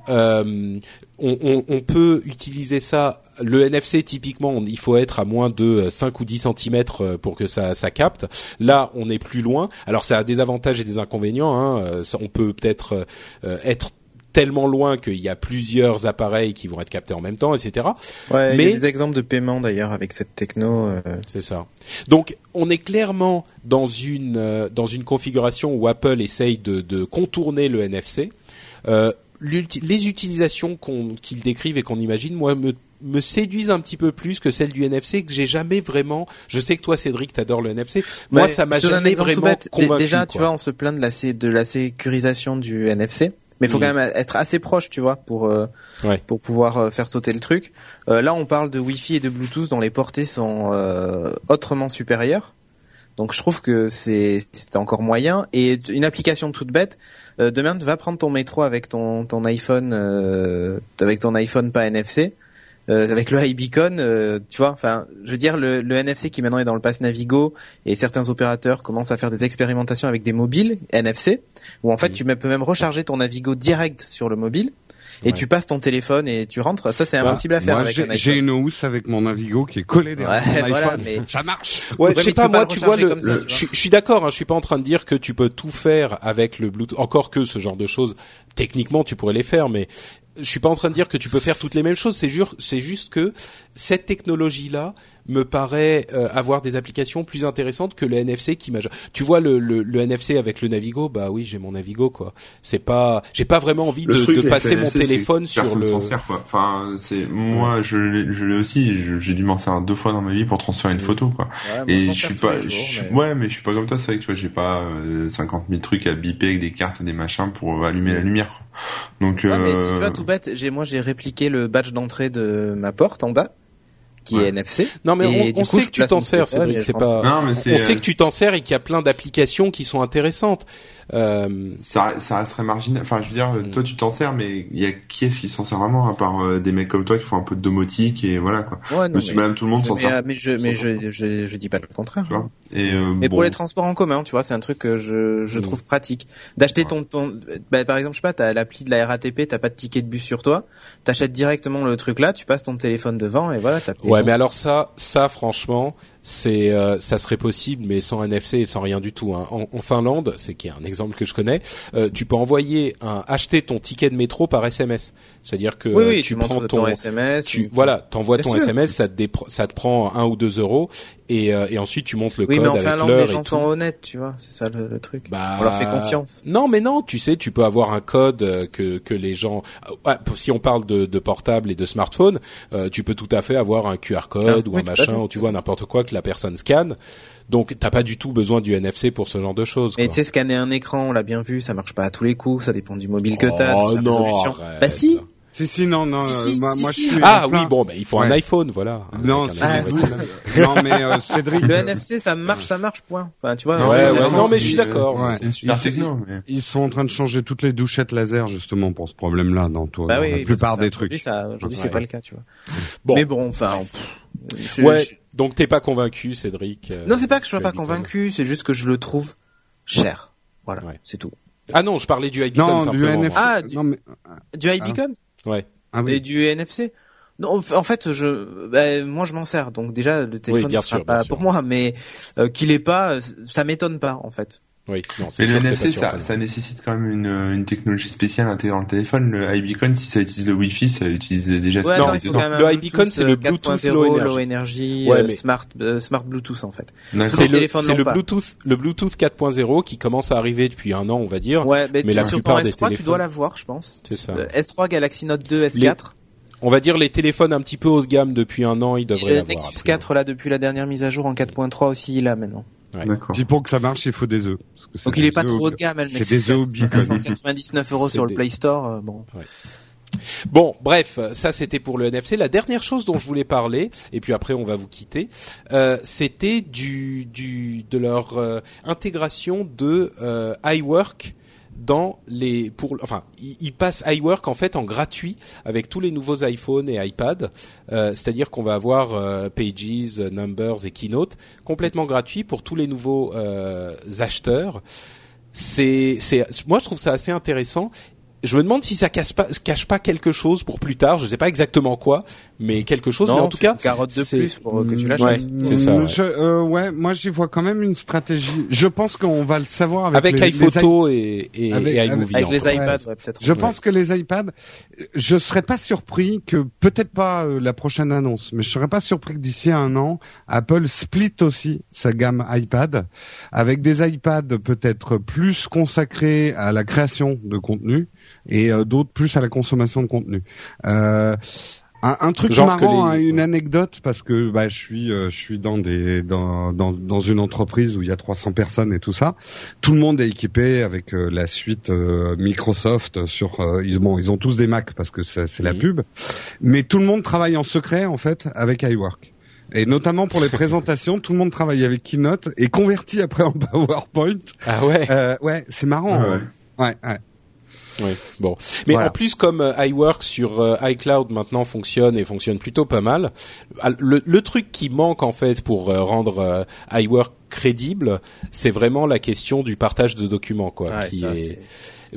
Euh, on, on- on peut utiliser ça. Le NFC typiquement, il faut être à moins de 5 ou 10 cm pour que ça, ça capte. Là, on est plus loin. Alors, ça a des avantages et des inconvénients. Hein. Euh, ça- on peut peut-être euh, être tellement loin qu'il y a plusieurs appareils qui vont être captés en même temps, etc. Ouais, il y Mais- a des exemples de paiement d'ailleurs avec cette techno. euh, C'est ça. Donc, on est clairement dans une euh, dans une configuration où Apple essaye de, de contourner le NFC. Euh, les utilisations qu'ils décrivent et qu'on imagine, moi, me me séduisent un petit peu plus que celles du NFC que j'ai jamais vraiment. Je sais que toi, Cédric, t'adores le NFC. Moi, Ouais, ça m'a jamais vraiment convaincu. Déjà, tu vois, on se plaint de la, de la sécurisation du NFC. Mais il faut Mm. quand même être assez proche, tu vois, pour euh, Ouais. pour pouvoir euh, faire sauter le truc. Euh, là, on parle de Wi-Fi et de Bluetooth dont les portées sont euh, autrement supérieures. Donc, je trouve que c'est c'est encore moyen. Et une application toute bête. Euh, demain, tu vas prendre ton métro avec ton ton iPhone, euh, avec ton iPhone pas NFC. Euh, avec le iBeacon, euh, tu vois, enfin, je veux dire, le, le NFC qui maintenant est dans le pass Navigo et certains opérateurs commencent à faire des expérimentations avec des mobiles NFC, où en fait tu peux même recharger ton Navigo direct sur le mobile et Ouais. tu passes ton téléphone et tu rentres. Ça c'est Bah, impossible à faire Moi, avec j'ai un j'ai une housse avec mon Navigo qui est collée derrière Ouais, mon voilà, iPhone. mais- Ça marche. Ouais, Ouais, je sais pas, moi, tu vois, le, le- tu je, vois. je suis d'accord, hein, je suis pas en train de dire que tu peux tout faire avec le Bluetooth, encore que ce genre de choses, techniquement, tu pourrais les faire, mais je suis pas en train de dire que tu peux faire toutes les mêmes choses, c'est juste, c'est juste que cette technologie-là me paraît euh, avoir des applications plus intéressantes que le NFC qui m'a. Tu vois le, le, le NFC avec le Navigo, bah oui, j'ai mon Navigo quoi. C'est pas, j'ai pas vraiment envie de, de passer mon téléphone sur le. sert, quoi. Enfin, c'est moi, je l'ai, je l'ai aussi. J'ai dû m'en servir deux fois dans ma vie pour transférer une photo, quoi. Ouais, Et je suis pas, je mais- ouais, mais je suis pas comme toi. C'est vrai que tu vois, j'ai pas euh, 50 000 trucs à biper avec des cartes et des machins pour allumer la lumière. quoi. Donc, Ouais, mais tu, euh, vois, tout bête, j'ai moi j'ai répliqué le badge d'entrée de ma porte en bas, qui Ouais. est NFC. Non mais Et on, on coup, sait que tu t'en sers, Cédric. et C'est pas. non, mais On sait euh, que tu t'en sers et qu'il y a plein d'applications qui sont intéressantes. Euh, ça, ça resterait marginal. Enfin, je veux dire, Mm. toi, tu t'en sers, mais il y a qui est-ce qui s'en sert vraiment à part euh, des mecs comme toi qui font un peu de domotique et voilà quoi. Ouais, non, Monsieur, mais, madame, tout le monde s'en mais, sert. euh, mais je, mais je, je, je dis pas le contraire. Tu vois. Et euh, Mais bon, pour les transports en commun, tu vois, c'est un truc que je, je Mm. trouve pratique. D'acheter Ouais. ton, ton, bah, par exemple, je sais pas, t'as l'appli de la RATP, t'as pas de ticket de bus sur toi, t'achètes directement le truc là, tu passes ton téléphone devant et voilà, t'as payé Ouais, ton- mais alors ça, ça franchement, c'est, euh, ça serait possible, mais sans NFC et sans rien du tout. hein. En, en Finlande, c'est qui est un exemple que je connais, euh, tu peux envoyer un, acheter ton ticket de métro par SMS. C'est-à-dire que oui, oui, tu, tu, prends ton, ton SMS. tu ou- voilà, t'envoies ton sûr. SMS, ça te, ça te prend un ou deux euros et, euh, et ensuite tu montes le Oui, code mais en avec l'heure les et gens tout. sont honnêtes, tu vois. C'est ça le, le truc. Bah, On leur fait confiance. Non, mais non, tu sais, tu peux avoir un code euh, que que les gens. Ah, si on parle de, de portable et de smartphone, euh, tu peux tout à fait avoir un QR code Ah, ou oui, un machin, ou tu vois n'importe quoi que la personne scanne. Donc t'as pas du tout besoin du NFC pour ce genre de choses. Et quoi. tu sais, scanner un écran, on l'a bien vu, ça marche pas à tous les coups, ça dépend du mobile que Oh, t'as, de sa non, résolution. arrête. Bah si, Si si non non Si, euh, si, moi, si, moi, si. je suis Ah oui, bon, ben il faut un Ouais. iPhone, voilà. Non, rétinal. non mais euh, Cédric le euh, NFC, ça marche, ça marche, point. Enfin, tu vois. Non, Ouais, ouais, ouais, ouais, non, mais je suis d'accord. ouais. C'est une super Il- techno, mais... Ils sont en train de changer toutes les douchettes laser justement pour ce problème-là dans, tout, Bah dans oui, la plupart des trucs. Aujourd'hui, c'est Ouais. pas le cas, tu vois. Bon, Mais bon, enfin, je- ouais. je- Donc t'es pas convaincu, Cédric euh, non, c'est pas que je sois pas convaincu, c'est juste que je le trouve cher. Voilà, Ouais. c'est tout. Ah non, je parlais du iBeacon Non, du. NFC. Ah, du- iBeacon Ouais. ah et oui. du NFC. Non, en fait, je, bah, moi, je m'en sers. Donc déjà, le téléphone ne sera sûr, pas pour moi, mais euh, qu'il est pas, ça m'étonne pas, en fait. Oui, non, c'est Mais le NFC, ça, nécessite quand même une, une technologie spéciale intégrée dans le téléphone. Le iBeacon, si ça utilise le Wi-Fi, ça utilise déjà Ouais, ce non, non, Le iBeacon, c'est le Bluetooth 4.0, low low energy. energy, Ouais, euh, mais- smart, euh, smart Bluetooth, en fait. C'est le, téléphones le. Bluetooth, le Bluetooth 4.0 qui commence à arriver depuis un an, on va dire. Ouais, mais, Mais tu- la sur plupart ton des S3, tu téléphones- dois l'avoir, je pense. C'est ça. Euh, S3, Galaxy Note 2, S4. On va dire les téléphones un petit peu haut de gamme depuis un an, ils Et devraient le l'avoir. Nexus après. 4, là, depuis la dernière mise à jour en 4.3 aussi, il a maintenant. Ouais. D'accord. Puis pour que ça marche, il faut des œufs. Parce que Donc il est pas trop au- haut de gamme, le C'est des œufs au 4, bacon. 199 euros C'est sur des- le Play Store, euh, bon. Bon, bref, ça c'était pour le NFC. La dernière chose dont je voulais parler, et puis après on va vous quitter, euh, c'était du, du de leur euh, intégration de euh, iWork dans les pour enfin ils passent iWork en fait en gratuit avec tous les nouveaux iPhones et iPad Euh, c'est-à-dire qu'on va avoir euh, Pages, Numbers et Keynote complètement gratuit pour tous les nouveaux euh, acheteurs. C'est c'est moi je trouve ça assez intéressant je me demande si ça cache pas cache pas quelque chose pour plus tard je sais pas exactement quoi mais quelque chose mais en tout cas une carotte de plus pour euh, que tu Mm, l'achètes. ouais. c'est ça, ouais. Je, euh, ouais, moi j'y vois quand même une stratégie. Je pense qu'on va le savoir avec, avec les, les iPhoto et, et, Avec- et iMovie Avec les iPads, ouais, peut-être. Je pense que les iPads, je serais pas surpris que peut-être pas euh, la prochaine annonce, mais je serais pas surpris que d'ici un an, Apple split aussi sa gamme iPad avec des iPads peut-être plus consacrés à la création de contenu et euh, d'autres plus à la consommation de contenu. Euh, un, un truc Genre marrant, les- hein, une anecdote parce que bah, je suis euh, je suis dans des dans, dans dans une entreprise où il y a 300 personnes et tout ça. Tout le monde est équipé avec euh, la suite euh, Microsoft sur euh, ils bon ils ont tous des Mac parce que c'est c'est la pub, mais tout le monde travaille en secret en fait avec iWork. Et notamment pour les présentations, tout le monde travaille avec Keynote et converti après en PowerPoint. ah ouais Euh, ouais, c'est marrant. Ah ouais. ouais. Ouais, ouais. Oui, bon. Mais Voilà. en plus, comme euh, iWork sur euh, iCloud maintenant fonctionne et fonctionne plutôt pas mal, al- le, le truc qui manque en fait pour euh, rendre iWork crédible, c'est vraiment la question du partage de documents, quoi, Ouais, qui ça, est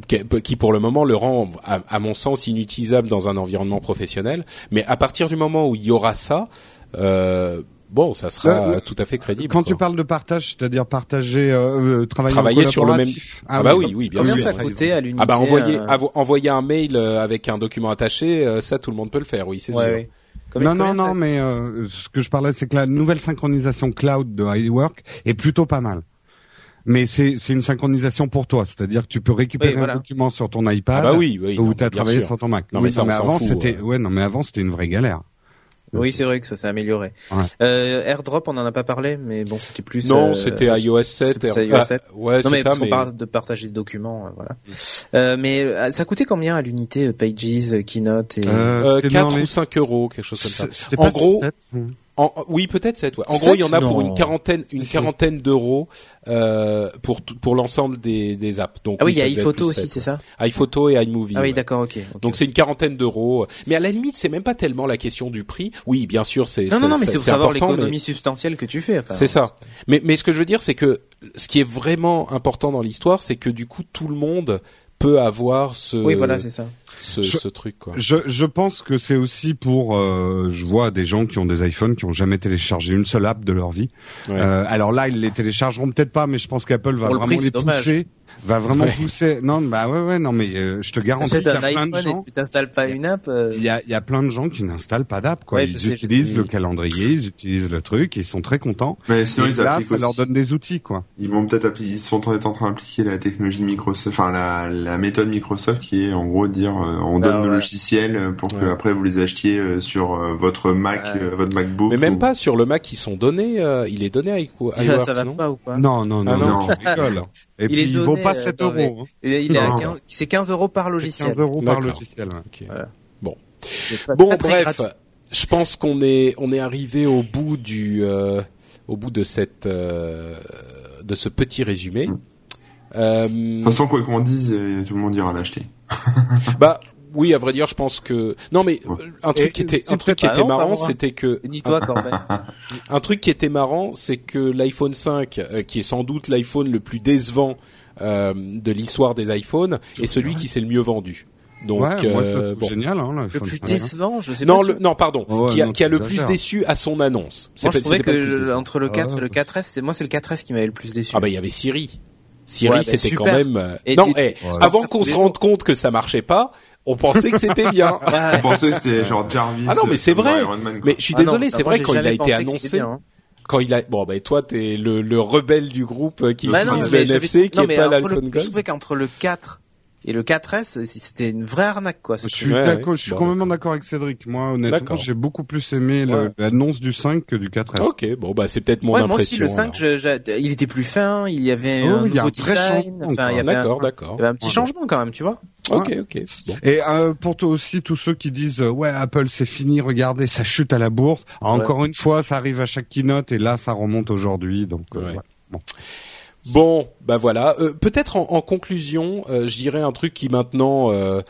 qui, qui, pour le moment le rend, à, à mon sens, inutilisable dans un environnement professionnel. Mais à partir du moment où il y aura ça, euh, bon, ça sera Le- le- tout à fait crédible. Quand quoi. tu parles de partage, c'est-à-dire partager, euh, euh, travailler, en Travailler sur le même. collaboratif. Ah, bah oui, oui, bien Combien sûr. ça coûtait à l'unité Ah bah envoyer euh, avo- envoyer un mail euh, avec un document attaché, euh, ça tout le monde peut le faire, oui, c'est ouais, sûr. Combien- non, non, non, mais euh, ce que je parlais, c'est que la nouvelle synchronisation cloud de iWork est plutôt pas mal. Mais c'est c'est une synchronisation pour toi, c'est-à-dire que tu peux récupérer Oui, voilà. un document sur ton iPad Ah bah oui, oui. ou non, tu as travaillé sûr. sur ton Mac. Non, Oui, mais ça, on s'en avant fout, c'était euh. ouais, non mais avant c'était une vraie galère. Oui, c'est vrai que ça s'est amélioré. Ouais. Euh, AirDrop, on en a pas parlé, mais bon, c'était plus. Non, euh, c'était iOS 7. c'était et- iOS 7. ah, ouais, Non c'est mais ça, parce mais parle de partager des documents, euh, voilà. Euh, mais euh, ça coûtait combien à l'unité Pages, Keynote et euh, c'était 4 dans les- ou 5 euros, quelque chose comme ça. En gros. En, oui, peut-être 7. Ouais. En gros, il y en a pour une quarantaine, une quarantaine d'euros euh, pour pour l'ensemble des, des apps. Donc Ah oui, il y a iPhoto aussi, c'est ça iPhoto et iMovie. Ah oui, ouais. d'accord, ok. ok. Donc c'est une quarantaine d'euros. Mais à la limite, c'est même pas tellement la question du prix. Oui, bien sûr, c'est non, non, non, mais c'est pour savoir important, mais- l'économie substantielle que tu fais. Enfin, C'est ça. Mais, mais ce que je veux dire, c'est que ce qui est vraiment important dans l'histoire, c'est que du coup, tout le monde peut avoir ce, Oui, voilà, c'est ça. Ce, Je- ce truc quoi. Je, je pense que c'est aussi pour. euh, je vois des gens qui ont des iPhones qui ont jamais téléchargé une seule app de leur vie. Ouais. Euh, alors là, ils les téléchargeront peut-être pas, mais je pense qu'Apple va Pour le vraiment prix, les c'est dommage. Va vraiment Ouais. pousser. Non, bah ouais, ouais, non, mais euh, je te garantis qu'il y a un plein de iPhone gens. et tu t'installes pas une app. euh, Il y a, il y a plein de gens qui n'installent pas d'app, quoi. Ouais, ils sais, utilisent le calendrier, ils utilisent le truc, ils sont très contents. Mais sinon Et ils là, appliquent ça aussi. leur donne des outils, quoi. Ils vont peut-être appliquer, ils sont en train d'appliquer la technologie Microsoft, enfin la, la méthode Microsoft qui est en gros dire euh, on Bah, donne nos ouais. logiciels euh, pour que après vous les achetiez euh, sur euh, votre Mac, Ouais. euh, votre MacBook. Mais même ou- pas sur le Mac, ils sont donnés. euh, il est donné à iWorks, ça, ça va non pas ou quoi? Non, non, non, Ah non, non. Et puis, vaut pas euh, 7 dans les- euros. hein. Et Il est à Non. 15, c'est 15 euros par logiciel. 15 euros par logiciel. Voilà. Bon. Bon, très bref, gratuit. je pense qu'on est on est arrivé au bout du euh, au bout de cette euh, de ce petit résumé. Euh, De toute façon quoi qu'on dise, euh, tout le monde ira l'acheter. bah oui, à vrai dire, je pense que non, mais euh, un truc Et qui était un truc qui était marrant, moi. c'était que Ni toi, Corben. un truc qui était marrant, c'est que l'iPhone 5, euh, qui est sans doute l'iPhone le plus décevant euh, de l'histoire des iPhones, est celui qui s'est le mieux vendu. Donc ouais, moi je euh, bon. génial. Hein, Le plus 5. décevant, je sais Non, pas. le, non, pardon, Ouais, qui a, non, qui a le plus déçu à son annonce. C'est Moi, pas- je trouvais le que entre le 4 Ah, et le 4S, c'est moi c'est le 4S qui m'avait le plus déçu. Ah bah il y avait Siri. Siri, Ouais, bah, c'était quand même. euh, Et non, tu- eh, Ouais. avant qu'on se rende compte que ça marchait pas, on pensait que c'était bien. On pensait que c'était genre Jarvis. Ah non, mais c'est vrai. Man. Mais je suis Ah désolé, c'est vrai quand il a été annoncé, bien, hein. Quand il a bon bah toi t'es le, le rebelle du groupe euh, qui Bah non, utilise mais le NFC qui non, est mais pas le- l'iPhone Je trouvais qu'entre le 4 et le 4S, c'était une vraie arnaque quoi. ce Je suis Ouais, d'accord, ouais. je suis Bon, complètement d'accord avec Cédric. Moi, honnêtement, j'ai beaucoup plus aimé Ouais. l'annonce du 5 que du 4S. Ok, bon bah c'est peut-être mon ouais, impression. moi aussi le 5, alors. je- je- il était plus fin, il y avait Oh, un il y a nouveau un design, enfin il y quoi. avait un, D'accord, il d'accord. y avait un petit Ouais. changement quand même, tu vois. Ok, ok. Bon. Et euh, pour toi aussi, tous ceux qui disent euh, ouais Apple c'est fini, regardez ça chute à la bourse. Ouais. Encore une fois, ça arrive à chaque keynote et là ça remonte aujourd'hui. Donc euh, Ouais. Bon. Bon, bah voilà. Euh, Peut-être en, en conclusion, euh, je dirais un truc qui maintenant euh,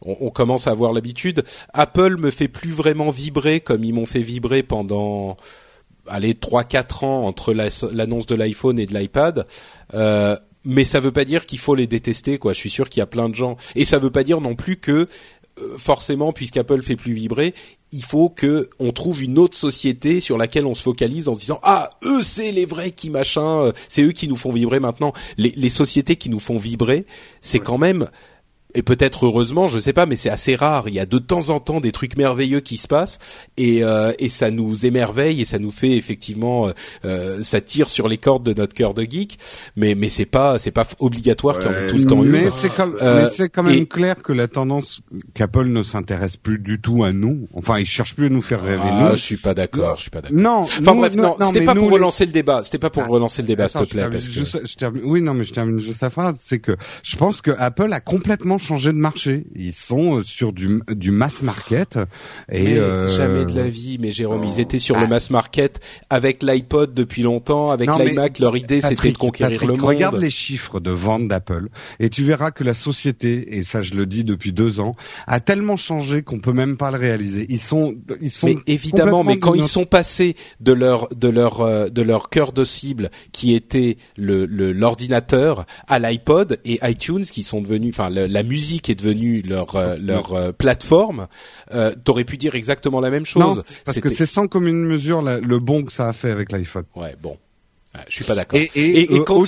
on, on commence à avoir l'habitude. Apple me fait plus vraiment vibrer comme ils m'ont fait vibrer pendant allez trois quatre ans entre la- l'annonce de l'iPhone et de l'iPad. Mais ça veut pas dire qu'il faut les détester, quoi. Je suis sûr qu'il y a plein de gens, et ça veut pas dire non plus que euh, forcément, puisqu'Apple fait plus vibrer, il faut que on trouve une autre société sur laquelle on se focalise en se disant ah eux c'est les vrais qui machin, euh, c'est eux qui nous font vibrer maintenant. Les, les sociétés qui nous font vibrer, c'est quand même et peut-être heureusement, je sais pas, mais c'est assez rare. Il y a de temps en temps des trucs merveilleux qui se passent et, euh, et ça nous émerveille et ça nous fait effectivement, euh, euh, ça tire sur les cordes de notre cœur de geek. Mais mais c'est pas c'est pas obligatoire qu'il y en ait Ouais, tout le temps mais c'est quand, Euh, mais c'est quand même et- clair que la tendance qu'Apple ne s'intéresse plus du tout à nous. Enfin, ils cherchent plus à nous faire rêver. Ah, nous. je suis pas d'accord. Je suis pas d'accord. Non, Enfin nous- bref, nous- non, c'était pas pour relancer le débat. C'était pas pour Ah, relancer le débat, s'il te plaît, parce que juste- je termine- oui, non, mais je termine juste la phrase. C'est que je pense que Apple a complètement changé de marché. Ils sont euh, sur du, du mass market et Mais euh, jamais de la vie, mais Jérôme, non. ils étaient sur Ah. le mass market avec l'iPod depuis longtemps, avec l'iMac, leur idée c'était de conquérir Patrick, le monde. Regarde les chiffres de vente d'Apple et tu verras que la société, et ça je le dis depuis deux ans, a tellement changé qu'on peut même pas le réaliser. Ils sont, ils sont Mais évidemment, mais quand ils sont passés de leur de leur euh, de leur cœur de cible qui était le le- l'ordinateur à l'iPod et iTunes qui sont devenus, enfin la musique est devenue leur euh, leur euh, plateforme, euh, t'aurais pu dire exactement la même chose. Non, parce que c'est sans commune mesure la- le bon que ça a fait avec l'iPhone. ouais bon. Ouais, je suis pas d'accord. Et, et, Et, quand, en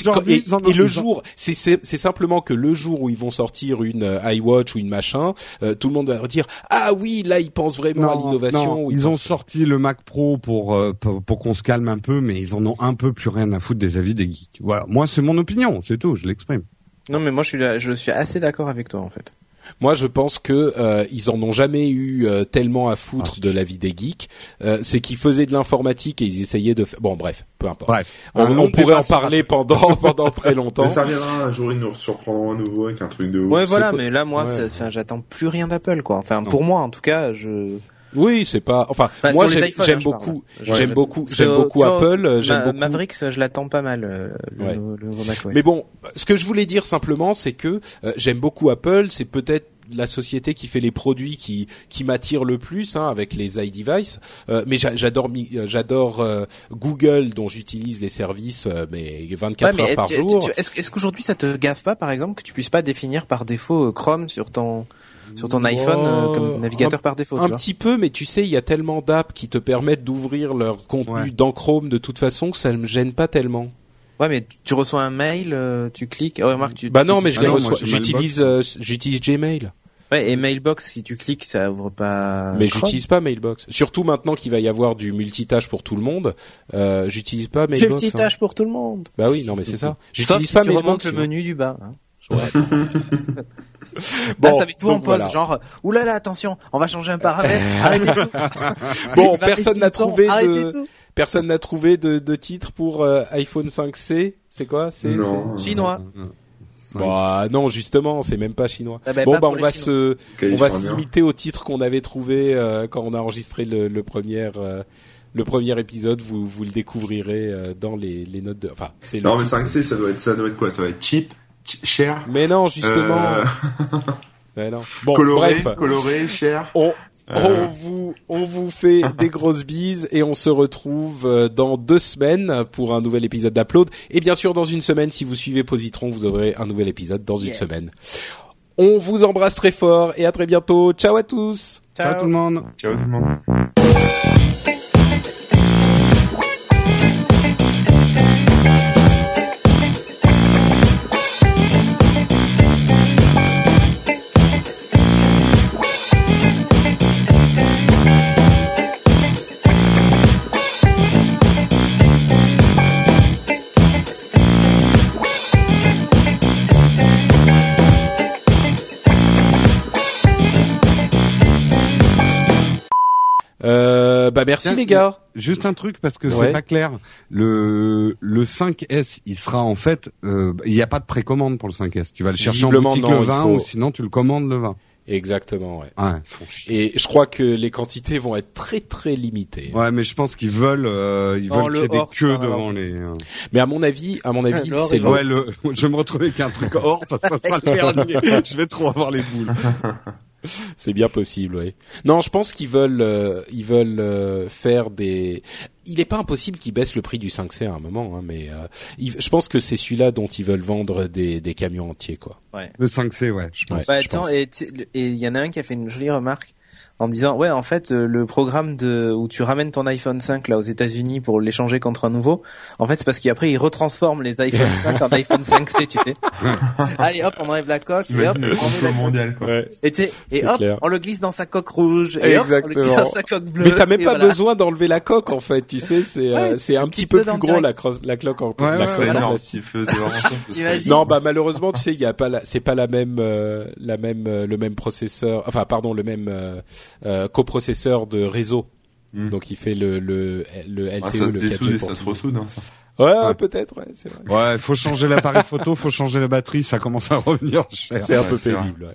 le jour, c'est simplement que le jour où ils vont sortir une euh, iWatch ou une machin, euh, tout le monde va dire ah oui là ils pensent vraiment à l'innovation. ils ont pensent- sorti le Mac Pro pour pour, pour qu'on se calme un peu, mais ils en ont un peu plus rien à foutre des avis des geeks. Voilà, moi c'est mon opinion, c'est tout, je l'exprime. Non mais moi je suis là- je suis assez d'accord avec toi en fait. Moi, je pense que euh, ils en ont jamais eu euh, tellement à foutre Ah. de la vie des geeks. Euh, c'est qu'ils faisaient de l'informatique et ils essayaient de. Bon, bref, peu importe. Bref, On, pourrait en parler pendant pendant très longtemps. Mais ça reviendra un jour, ils nous surprendront à nouveau avec un truc de ouf. Ouais voilà, pas- mais là moi Ouais. j'attends plus rien d'Apple quoi. Enfin Non. pour moi en tout cas, je Oui, c'est pas. Enfin, Enfin, moi j'aime hein, beaucoup, Ouais. j'aime beaucoup, j'aime beaucoup Apple. euh, J'aime Ma- beaucoup. Mavericks, je l'attends pas mal euh, le, Ouais. Mais bon, ce que je voulais dire simplement, c'est que euh, j'aime beaucoup Apple. C'est peut-être la société qui fait les produits qui qui m'attire le plus hein, avec les iDevice. Euh, mais j'a- j'adore euh, j'adore euh, Google dont j'utilise les services euh, mais 24 Ouais, mais heures par jour. Est-ce qu'aujourd'hui ça te gaffe pas, par exemple, que tu puisses pas définir par défaut euh, Chrome sur ton sur ton iPhone euh, comme navigateur par défaut, tu un vois petit peu, mais tu sais, il y a tellement d'apps qui te permettent d'ouvrir leur contenu Ouais. dans Chrome de toute façon que ça ne me gêne pas tellement. Ouais, mais tu- tu reçois un mail, euh, tu cliques. Oh, remarque, tu, bah tu- non, tu- mais je Ah reçois. J'utilise, euh, j'utilise Gmail, Ouais, et Mailbox, si tu cliques, ça ouvre pas. mais j'utilise pas Mailbox. Surtout maintenant qu'il va y avoir du multitâche pour tout le monde, euh, j'utilise pas Mailbox. Multi hein. pour tout le monde. Bah oui, non, mais c'est ça. J'utilise si pas tu Mailbox. remontes le tu menu du bas. Hein. Ouais. Là, Bon, ça met tout en pause, voilà. genre, oulala, attention, on va changer un paramètre, arrêtez tout. Bon, personne n'a trouvé de- tout. Personne n'a trouvé de, de titre pour euh, iPhone 5C. C'est quoi? C'est Non. Chinois. Bah non, justement, c'est même pas chinois. Ah bah, bon pas bah on va Chinois. se on va se limiter au titre qu'on avait trouvé euh, quand on a enregistré le, le premier euh, le premier épisode. Vous vous le découvrirez euh, dans les, les notes de. Enfin, c'est le. Non, mais titre. 5C, ça doit être, ça doit être quoi? Ça doit être cheap, ch- cher, Mais non, justement. euh, Mais non. Bon, coloré, bref. coloré, cher. On, Euh. on vous on vous fait des grosses bises et on se retrouve euh, dans deux semaines pour un nouvel épisode d'Upload et bien sûr dans une semaine si vous suivez Positron vous aurez un nouvel épisode dans une Yeah. semaine. On vous embrasse très fort et à très bientôt. Ciao à tous. Ciao tout le monde. Ciao tout le monde. Bah merci Tiens, les gars. Juste un truc parce que Ouais. c'est pas clair. Le le 5S, il sera en fait, euh, il n'y a pas de précommande pour le 5S. Tu vas le chercher en boutique non, le il 20 faut- ou sinon tu le commandes le 20. Exactement ouais. Ouais. Et je crois que les quantités vont être très très limitées. Ouais, mais je pense qu'ils veulent, euh, ils veulent le qu'il y ait des queues devant les. euh. Mais à mon avis, à mon avis, c'est le Ouais, le, je vais me retrouver avec un truc hors parce que ça sera le dernier. Je vais trop avoir les boules. C'est bien possible, oui. Non, je pense qu'ils veulent, euh, ils veulent euh, faire des. Il n'est pas impossible qu'ils baissent le prix du 5C à un moment, hein, mais euh, ils- je pense que c'est celui-là dont ils veulent vendre des, des camions entiers, quoi. Le 5C, ouais, je pense. Ouais, Bah, je attends, pense. et il y en a un qui a fait une jolie remarque en disant ouais en fait euh, le programme de où tu ramènes ton iPhone 5 là aux États-Unis pour l'échanger contre un nouveau en fait c'est parce qu'après ils retransforment les iPhone 5 en iPhone 5C tu sais allez hop on enlève la coque et hop on mondial, quoi. et, tu sais, et C'est hop clair. on le glisse dans sa coque rouge et hop on le glisse Exactement. dans sa coque bleue Mais t'as même pas voilà. besoin d'enlever la coque en fait, tu sais, c'est euh, c'est un petit peu plus en gros la, la cloque en Ouais, la énorme. Si T'imagines Non, bah malheureusement, tu sais, il y a pas la, c'est pas la même, euh, la même, euh, le même processeur, enfin pardon, le même coprocesseur de réseau. Hmm. Donc il fait le le le LTE, Ah, ça se le 4G dessoude et pour ça se ressoude, hein, ça. Ouais, ouais, peut-être, ouais, c'est vrai. Ouais, faut changer l'appareil photo, faut changer la batterie, ça commence à revenir cher. C'est un Ouais, peu pénible. Ouais.